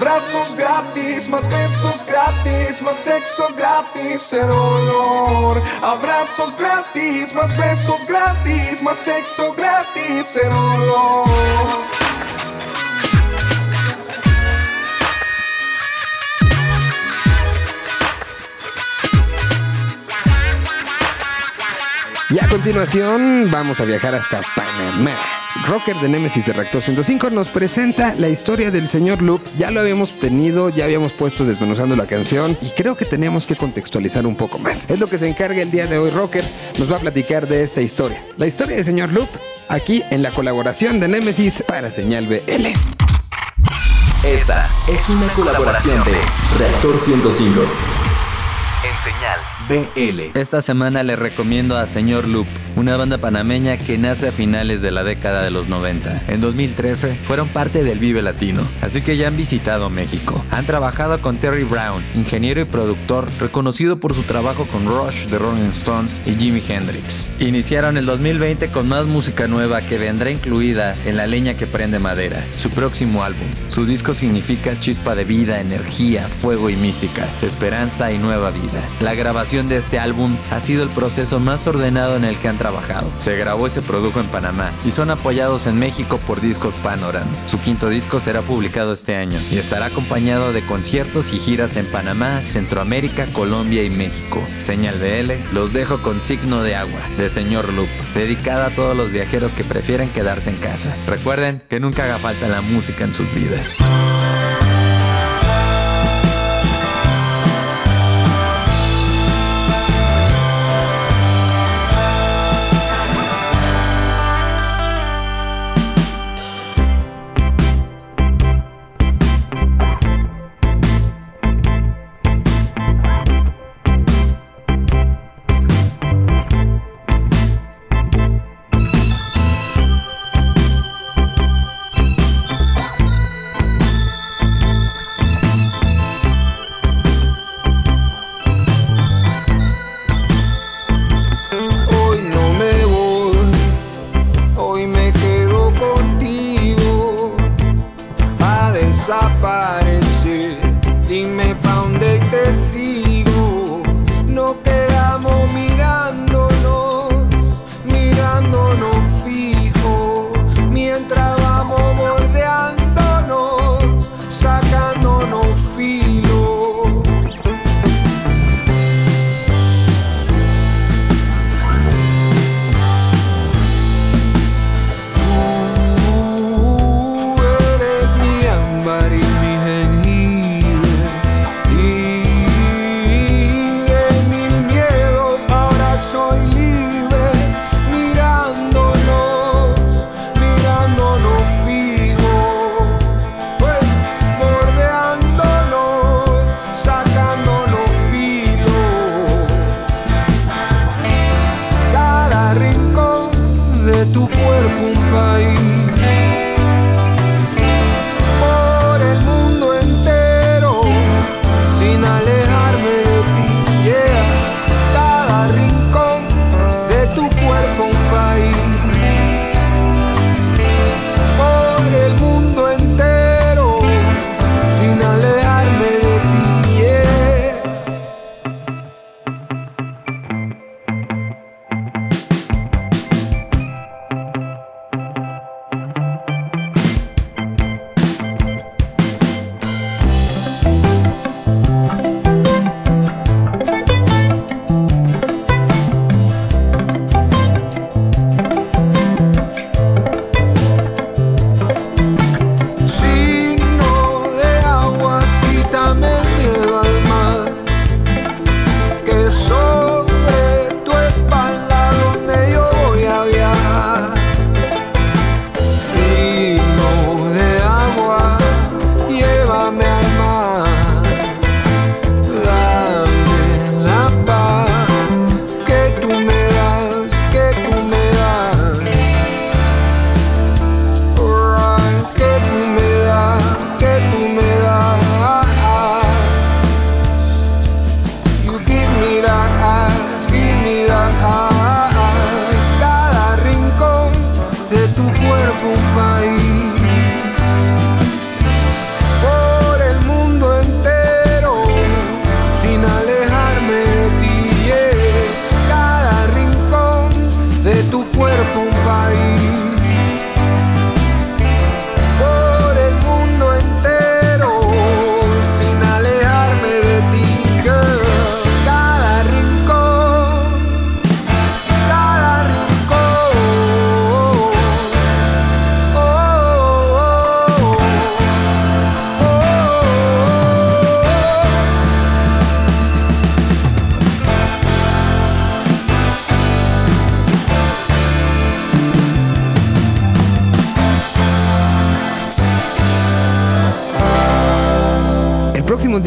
Abrazos gratis, más besos gratis, más sexo gratis, cero olor. Abrazos gratis, más besos gratis, más sexo gratis, cero olor. Y a continuación vamos a viajar hasta Panamá. Rocker de Nemesis de Reactor 105 nos presenta la historia del señor Loop. Ya lo habíamos tenido, ya habíamos puesto desmenuzando la canción y creo que tenemos que contextualizar un poco más. Es lo que se encarga el día de hoy Rocker. Nos va a platicar de esta historia. La historia del señor Loop aquí en la colaboración de Nemesis para Señal BL. Esta es una colaboración de Reactor 105 en Señal BL. Esta semana les recomiendo a Señor Loop, una banda panameña que nace a finales de la década de los 90. En 2013 fueron parte del Vive Latino, así que ya han visitado México. Han trabajado con Terry Brown, ingeniero y productor reconocido por su trabajo con Rush de Rolling Stones y Jimi Hendrix. Iniciaron el 2020 con más música nueva que vendrá incluida en La leña que prende madera, su próximo álbum. Su disco significa chispa de vida, energía, fuego y mística, esperanza y nueva vida. La grabación de este álbum ha sido el proceso más ordenado en el que han trabajado. Se grabó y se produjo en Panamá y son apoyados en México por Discos Panoram. Su quinto disco será publicado este año y estará acompañado de conciertos y giras en Panamá, Centroamérica, Colombia y México. Señal BL, los dejo con Signo de Agua, de Señor Loop, dedicada a todos los viajeros que prefieren quedarse en casa. Recuerden que nunca haga falta la música en sus vidas.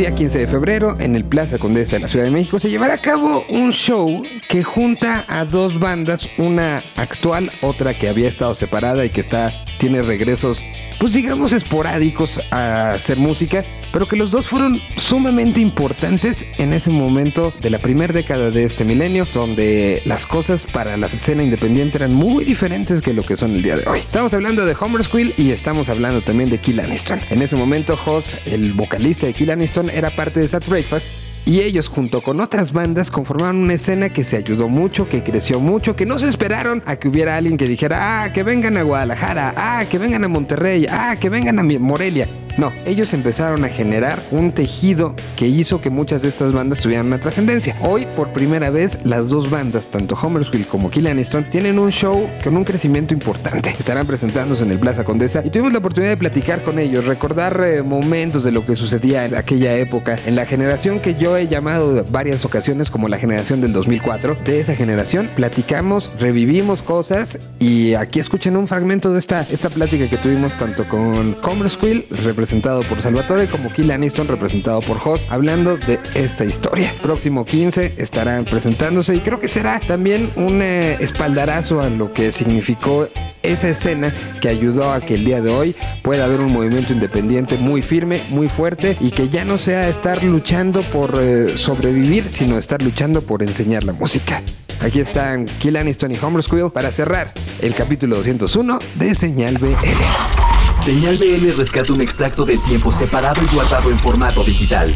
Día 15 de febrero, en el Plaza Condesa de la Ciudad de México, se llevará a cabo un show que junta a dos bandas, una actual, otra que había estado separada y que está, tiene regresos, pues digamos, esporádicos a hacer música, pero que los dos fueron sumamente importantes en ese momento de la primera década de este milenio, donde las cosas para la escena independiente eran muy diferentes que lo que son el día de hoy. Estamos hablando de Homer Squill y estamos hablando también de Kill Aniston. En ese momento, Hoss, el vocalista de Kill Aniston, era parte de Sat Breakfast y ellos junto con otras bandas conformaron una escena que se ayudó mucho, que creció mucho, que no se esperaron a que hubiera alguien que dijera, ah, que vengan a Guadalajara, ah, que vengan a Monterrey, ah, que vengan a Morelia. No, ellos empezaron a generar un tejido que hizo que muchas de estas bandas tuvieran una trascendencia. Hoy, por primera vez, las dos bandas, tanto Homersville como Kill Aniston, tienen un show con un crecimiento importante. Estarán presentándose en el Plaza Condesa y tuvimos la oportunidad de platicar con ellos, recordar eh, momentos de lo que sucedía en aquella época, en la generación que yo he llamado varias ocasiones como la generación del 2004. De esa generación platicamos, revivimos cosas y aquí escuchen un fragmento de esta, esta plática que tuvimos tanto con Homersville, representado por Salvatore, como Kill Aniston, representado por Hoss, hablando de esta historia. Próximo 15 estarán presentándose y creo que será también un eh, espaldarazo a lo que significó esa escena que ayudó a que el día de hoy pueda haber un movimiento independiente muy firme, muy fuerte y que ya no sea estar luchando por eh, sobrevivir, sino estar luchando por enseñar la música. Aquí están Kill Aniston y Homer para cerrar el capítulo 201 de Señal BL. Señal BL rescata un extracto del tiempo separado y guardado en formato digital.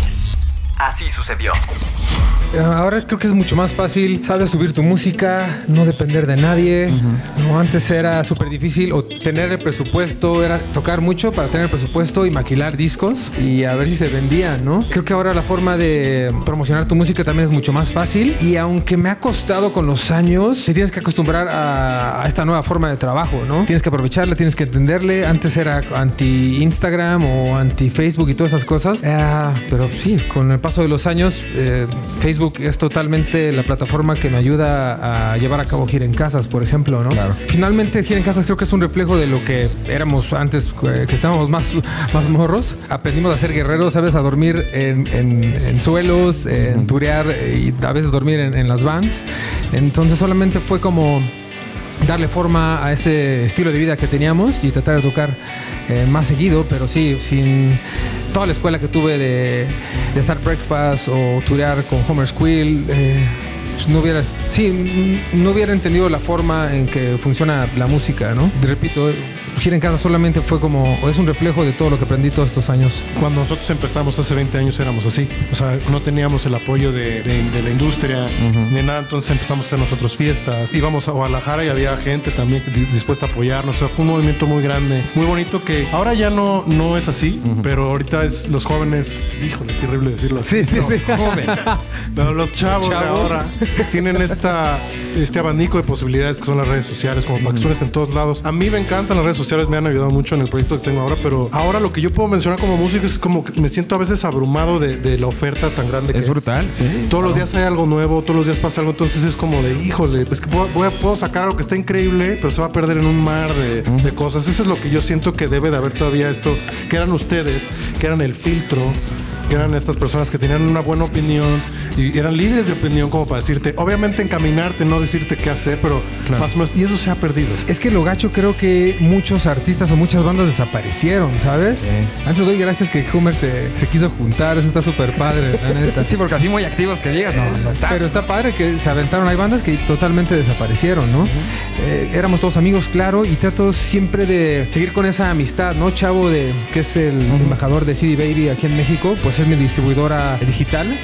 Así sucedió. Ahora creo que es mucho más fácil, sabes, subir tu música, no depender de nadie. No, antes era súper difícil o tener el presupuesto, era tocar mucho para tener el presupuesto y maquilar discos y a ver si se vendían, ¿no? Creo que ahora la forma de promocionar tu música también es mucho más fácil y aunque me ha costado con los años, te tienes que acostumbrar a, a esta nueva forma de trabajo, ¿no? Tienes que aprovecharla, tienes que entenderle. Antes era anti Instagram o anti Facebook y todas esas cosas. Eh, pero sí, con el paso de los años, eh, Facebook es totalmente la plataforma que me ayuda a llevar a cabo Gira en Casas, por ejemplo, ¿no? Finalmente, Gira en Casas creo que es un reflejo de lo que éramos antes, eh, que estábamos más, más morros. Aprendimos a ser guerreros, ¿sabes? A dormir en, en- en suelos, en turear y a veces dormir en, en las vans. Entonces solamente fue como darle forma a ese estilo de vida que teníamos y tratar de tocar eh, más seguido, pero sí, sin toda la escuela que tuve de, de Breakfast o turear con Homer Squill, eh, pues no hubiera, sí, no hubiera entendido la forma en que funciona la música, ¿no? Repito, Gira en Casa solamente fue como, es un reflejo de todo lo que aprendí todos estos años. Cuando nosotros empezamos hace 20 años éramos así. O sea, no teníamos el apoyo de, de- de la industria ni nada. Entonces empezamos a hacer nosotros fiestas. Íbamos a Guadalajara y había gente también di- dispuesta a apoyarnos. O sea, fue un movimiento muy grande, muy bonito que ahora ya no, no es así. Pero ahorita es los jóvenes, híjole, qué horrible decirlo así. Sí, sí, sí. Los jóvenes. No, los chavos, de Chavos. ahora tienen esta, este abanico de posibilidades que son las redes sociales, como suenes en todos lados. A mí me encantan las redes sociales, me han ayudado mucho en el proyecto que tengo ahora, pero ahora lo que yo puedo mencionar como músico es como que me siento a veces abrumado de, de la oferta tan grande que es. brutal, sí. Todos los días hay algo nuevo, todos los días pasa algo, entonces es como de, híjole, pues que puedo, voy a- puedo sacar algo que está increíble, pero se va a perder en un mar de, de cosas. Eso es lo que yo siento que debe de haber todavía esto, que eran ustedes, que eran el filtro que eran estas personas que tenían una buena opinión y eran líderes de opinión como para decirte, obviamente encaminarte, no decirte qué hacer, pero más o menos, y eso se ha perdido. Es que lo gacho creo que muchos artistas o muchas bandas desaparecieron, ¿sabes? Antes doy gracias que Homer se, se quiso juntar, eso está súper padre, la neta. Sí, porque así muy activos que digas, no, no está. Pero está padre que se aventaron, hay bandas que totalmente desaparecieron, ¿no? Eh, éramos todos amigos, claro, y trato siempre de seguir con esa amistad, ¿no? Chavo, de, que es el embajador de CD Baby aquí en México, pues es mi distribuidora digital.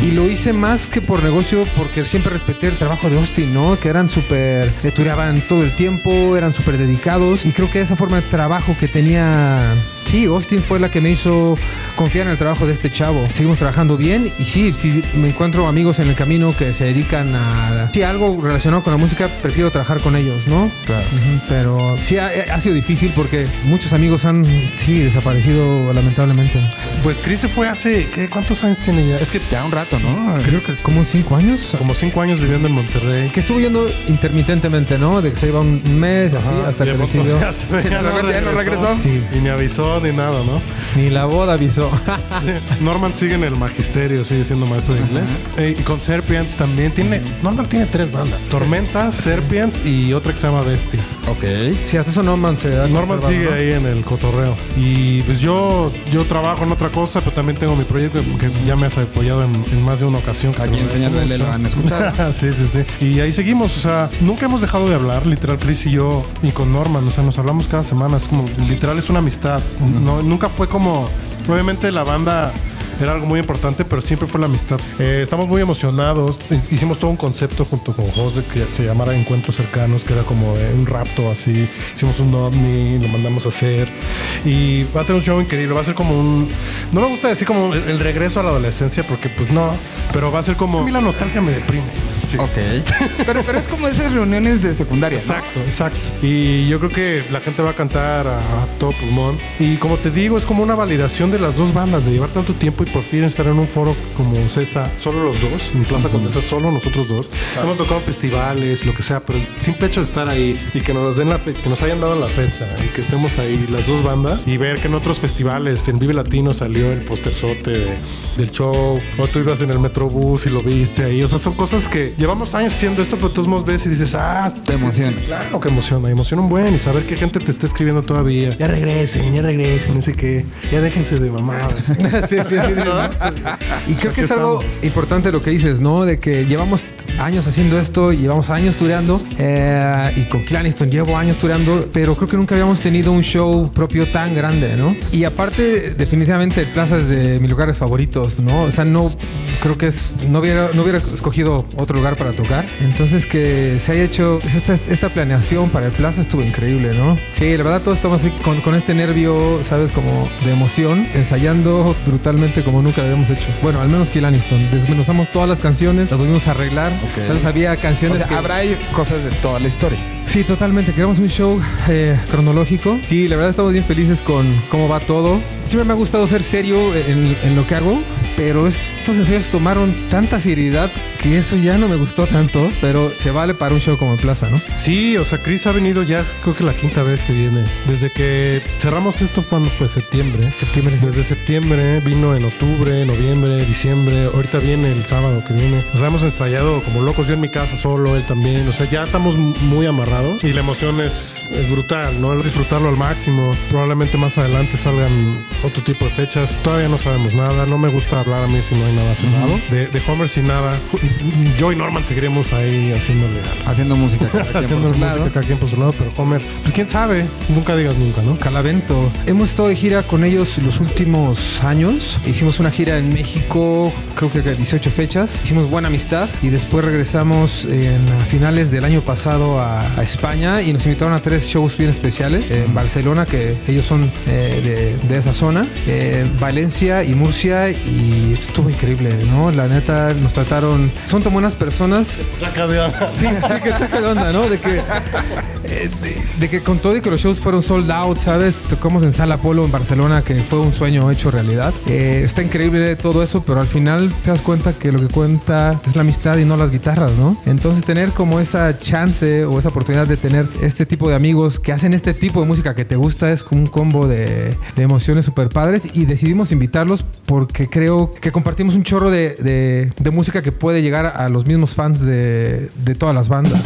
Y lo hice más que por negocio, porque siempre respeté el trabajo de Austin, ¿no? Que eran súper, eh, tureaban todo el tiempo, eran súper dedicados. Y creo que esa forma de trabajo que tenía Sí, Austin fue la que me hizo confiar en el trabajo de este chavo. Seguimos trabajando bien y sí, si me encuentro amigos en el camino que se dedican a sí, algo relacionado con la música, prefiero trabajar con ellos, ¿no? Claro. pero sí ha, ha sido difícil porque muchos amigos han sí desaparecido lamentablemente. Pues Chris se fue hace, ¿qué? ¿cuántos años tiene ya? Es que ya un rato, ¿no? Creo que como cinco años. Como cinco años viviendo en Monterrey. Que estuvo yendo intermitentemente, ¿no? De que se iba un mes así hasta que decidió. ya no regresó. Sí. Y me avisó avisó ni nada, ¿no? Ni la boda avisó. Sí, Norman sigue en el magisterio, sigue siendo maestro de inglés. Eh, y con Serpians también tiene. Norman tiene tres bandas: Tormenta, Serpians y otra que se llama Bestia. Ok. Sí, hasta eso Norman se da. Norman sigue ¿no? ahí en el cotorreo. Y pues yo, yo trabajo en otra cosa, pero también tengo mi proyecto que ya me has apoyado en, en más de una ocasión. que Aquí en agradezco Señal BL lo han escuchado. sí, sí, sí. Y ahí seguimos, o sea, nunca hemos dejado de hablar, literal, Chris y yo, y con Norman, o sea, nos hablamos cada semana, es como, literal, es una amistad. No, nunca fue como, obviamente la banda era algo muy importante, pero siempre fue la amistad. Eh, estamos muy emocionados. Hic- Hicimos todo un concepto junto con José que se llamara Encuentros Cercanos, que era como de un rapto así. Hicimos un ovni, lo mandamos a hacer. Y va a ser un show increíble. Va a ser como un. No me gusta decir como el, el regreso a la adolescencia, porque pues no. Pero va a ser como. A mí la nostalgia me deprime. Ok. Pero, pero es como esas reuniones de secundaria. ¿no? Exacto, exacto. Y yo creo que la gente va a cantar a, a todo pulmón. Y como te digo, es como una validación de las dos bandas, de llevar tanto tiempo y por fin estar en un foro como Cesa, solo los dos, en Plaza Condesa, solo nosotros dos. Hemos tocado festivales, lo que sea, pero el simple hecho de estar ahí y que nos den la fecha, que nos hayan dado la fecha y que estemos ahí las dos bandas y ver que en otros festivales, en Vive Latino salió el posterzote de- del show, o tú ibas en el Metrobús y lo viste ahí. O sea, son cosas que llevamos años haciendo esto, pero tú nos ves y dices, ah, Te emociona. Claro que emociona, emociona un buen y saber que gente te está escribiendo todavía. Ya regresen, ya regresen, no sé qué. Ya déjense de mamar. Sí, sí, sí, Y creo que es algo importante lo que dices, ¿no? De que llevamos años haciendo esto, llevamos años tureando eh, y con Claniston llevo años tureando, pero creo que nunca habíamos tenido un show propio tan grande, ¿no? Y aparte, definitivamente Plaza es de mis lugares favoritos, ¿no? O sea, no creo que es no hubiera no hubiera escogido otro lugar para tocar, entonces que se haya hecho esta, esta planeación para el Plaza estuvo increíble, ¿no? Sí, la verdad todos estamos así con, con este nervio, sabes, como de emoción, ensayando brutalmente como nunca lo habíamos hecho. Bueno, al menos Kill Aniston, desmenuzamos todas las canciones, las volvimos a arreglar, Ok. ¿sabes? Había canciones O sea, que- habrá cosas de toda la historia. Sí, totalmente. Queremos un show eh, cronológico. Sí, la verdad estamos bien felices con cómo va todo. Siempre me ha gustado ser serio en, en lo que hago, pero estos ensayos tomaron tanta seriedad que eso ya no me gustó tanto, pero se vale para un show como en Plaza, ¿no? Sí, o sea, Chris ha venido ya, creo que la quinta vez que viene. Desde que cerramos esto, cuando fue? Septiembre. Septiembre. Desde septiembre, vino en octubre, noviembre, diciembre. Ahorita viene el sábado que viene. O sea, hemos ensayado como locos. Yo en mi casa solo, él también. O sea, ya estamos muy amarrados y la emoción es, es brutal, ¿no? Es disfrutarlo al máximo. Probablemente más adelante salgan otro tipo de fechas. Todavía no sabemos nada. No me gusta hablar a mí si no hay nada cerrado. de, de Homer sin nada. Yo y Norman seguiremos ahí haciéndole Haciendo música. haciendo música lado. cada quien por su lado, pero Homer, pues quién sabe, nunca digas nunca, ¿no? Calavento. Hemos estado de gira con ellos los últimos años. Hicimos una gira en México, creo que 18 fechas. Hicimos buena amistad y después regresamos en a finales del año pasado a, a España y nos invitaron a tres shows bien especiales. En Barcelona, que ellos son eh, de, de esa zona, eh, Valencia y Murcia y estuvo increíble, ¿no? La neta, nos trataron... Son tan buenas personas. Saca de onda. Sí, sí que saca de onda, ¿no? De que, eh, de, de que con todo y que los shows fueron sold out, ¿sabes? Tocamos en Sala Polo en Barcelona, que fue un sueño hecho realidad. Eh, está increíble todo eso, pero al final te das cuenta que lo que cuenta es la amistad y no las guitarras, ¿no? Entonces tener como esa chance o esa oportunidad de tener este tipo de amigos que hacen este tipo de música que te gusta es como un combo de, emociones super padres y decidimos invitarlos porque creo que compartimos un chorro de, de- música que puede llegar a los mismos fans de, todas las bandas.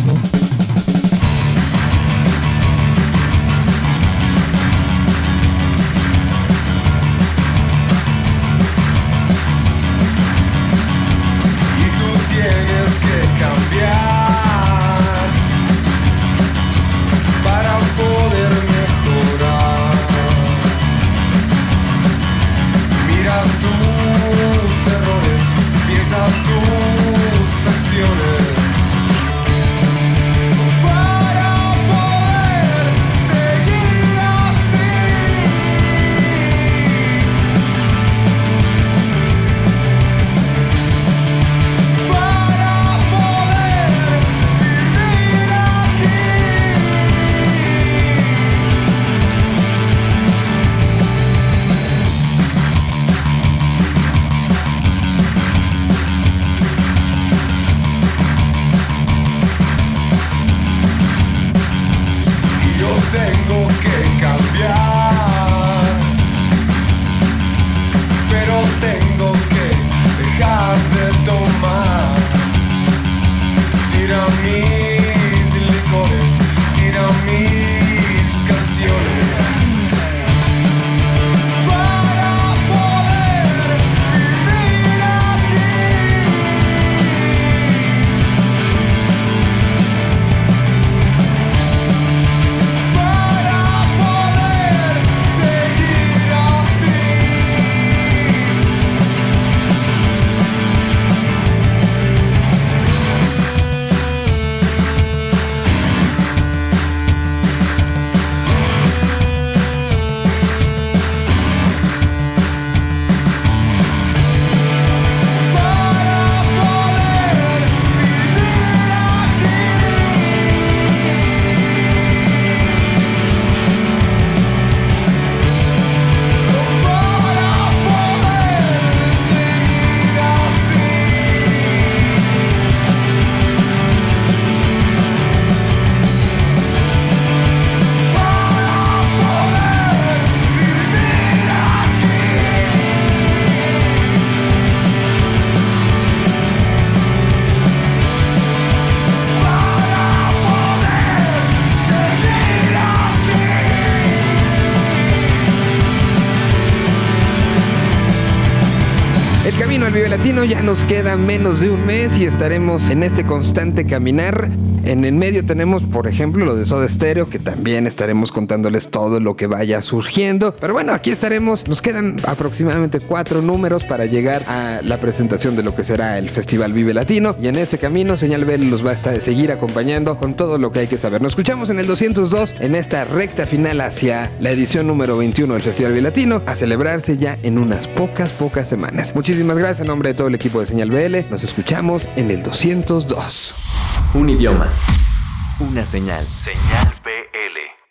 Queda menos de un mes y estaremos en este constante caminar. En el medio tenemos, por ejemplo, lo de Soda Stereo, que también estaremos contándoles todo lo que vaya surgiendo. Pero bueno, aquí estaremos. Nos quedan aproximadamente cuatro números para llegar a la presentación de lo que será el Festival Vive Latino. Y en ese camino, Señal BL los va a estar, seguir acompañando con todo lo que hay que saber. Nos escuchamos en el 202, en esta recta final hacia la edición número 21 del Festival Vive Latino, a celebrarse ya en unas pocas, pocas semanas. Muchísimas gracias en nombre de todo el equipo de Señal BL. Nos escuchamos en el 202. Un idioma. Una señal. Señal BL.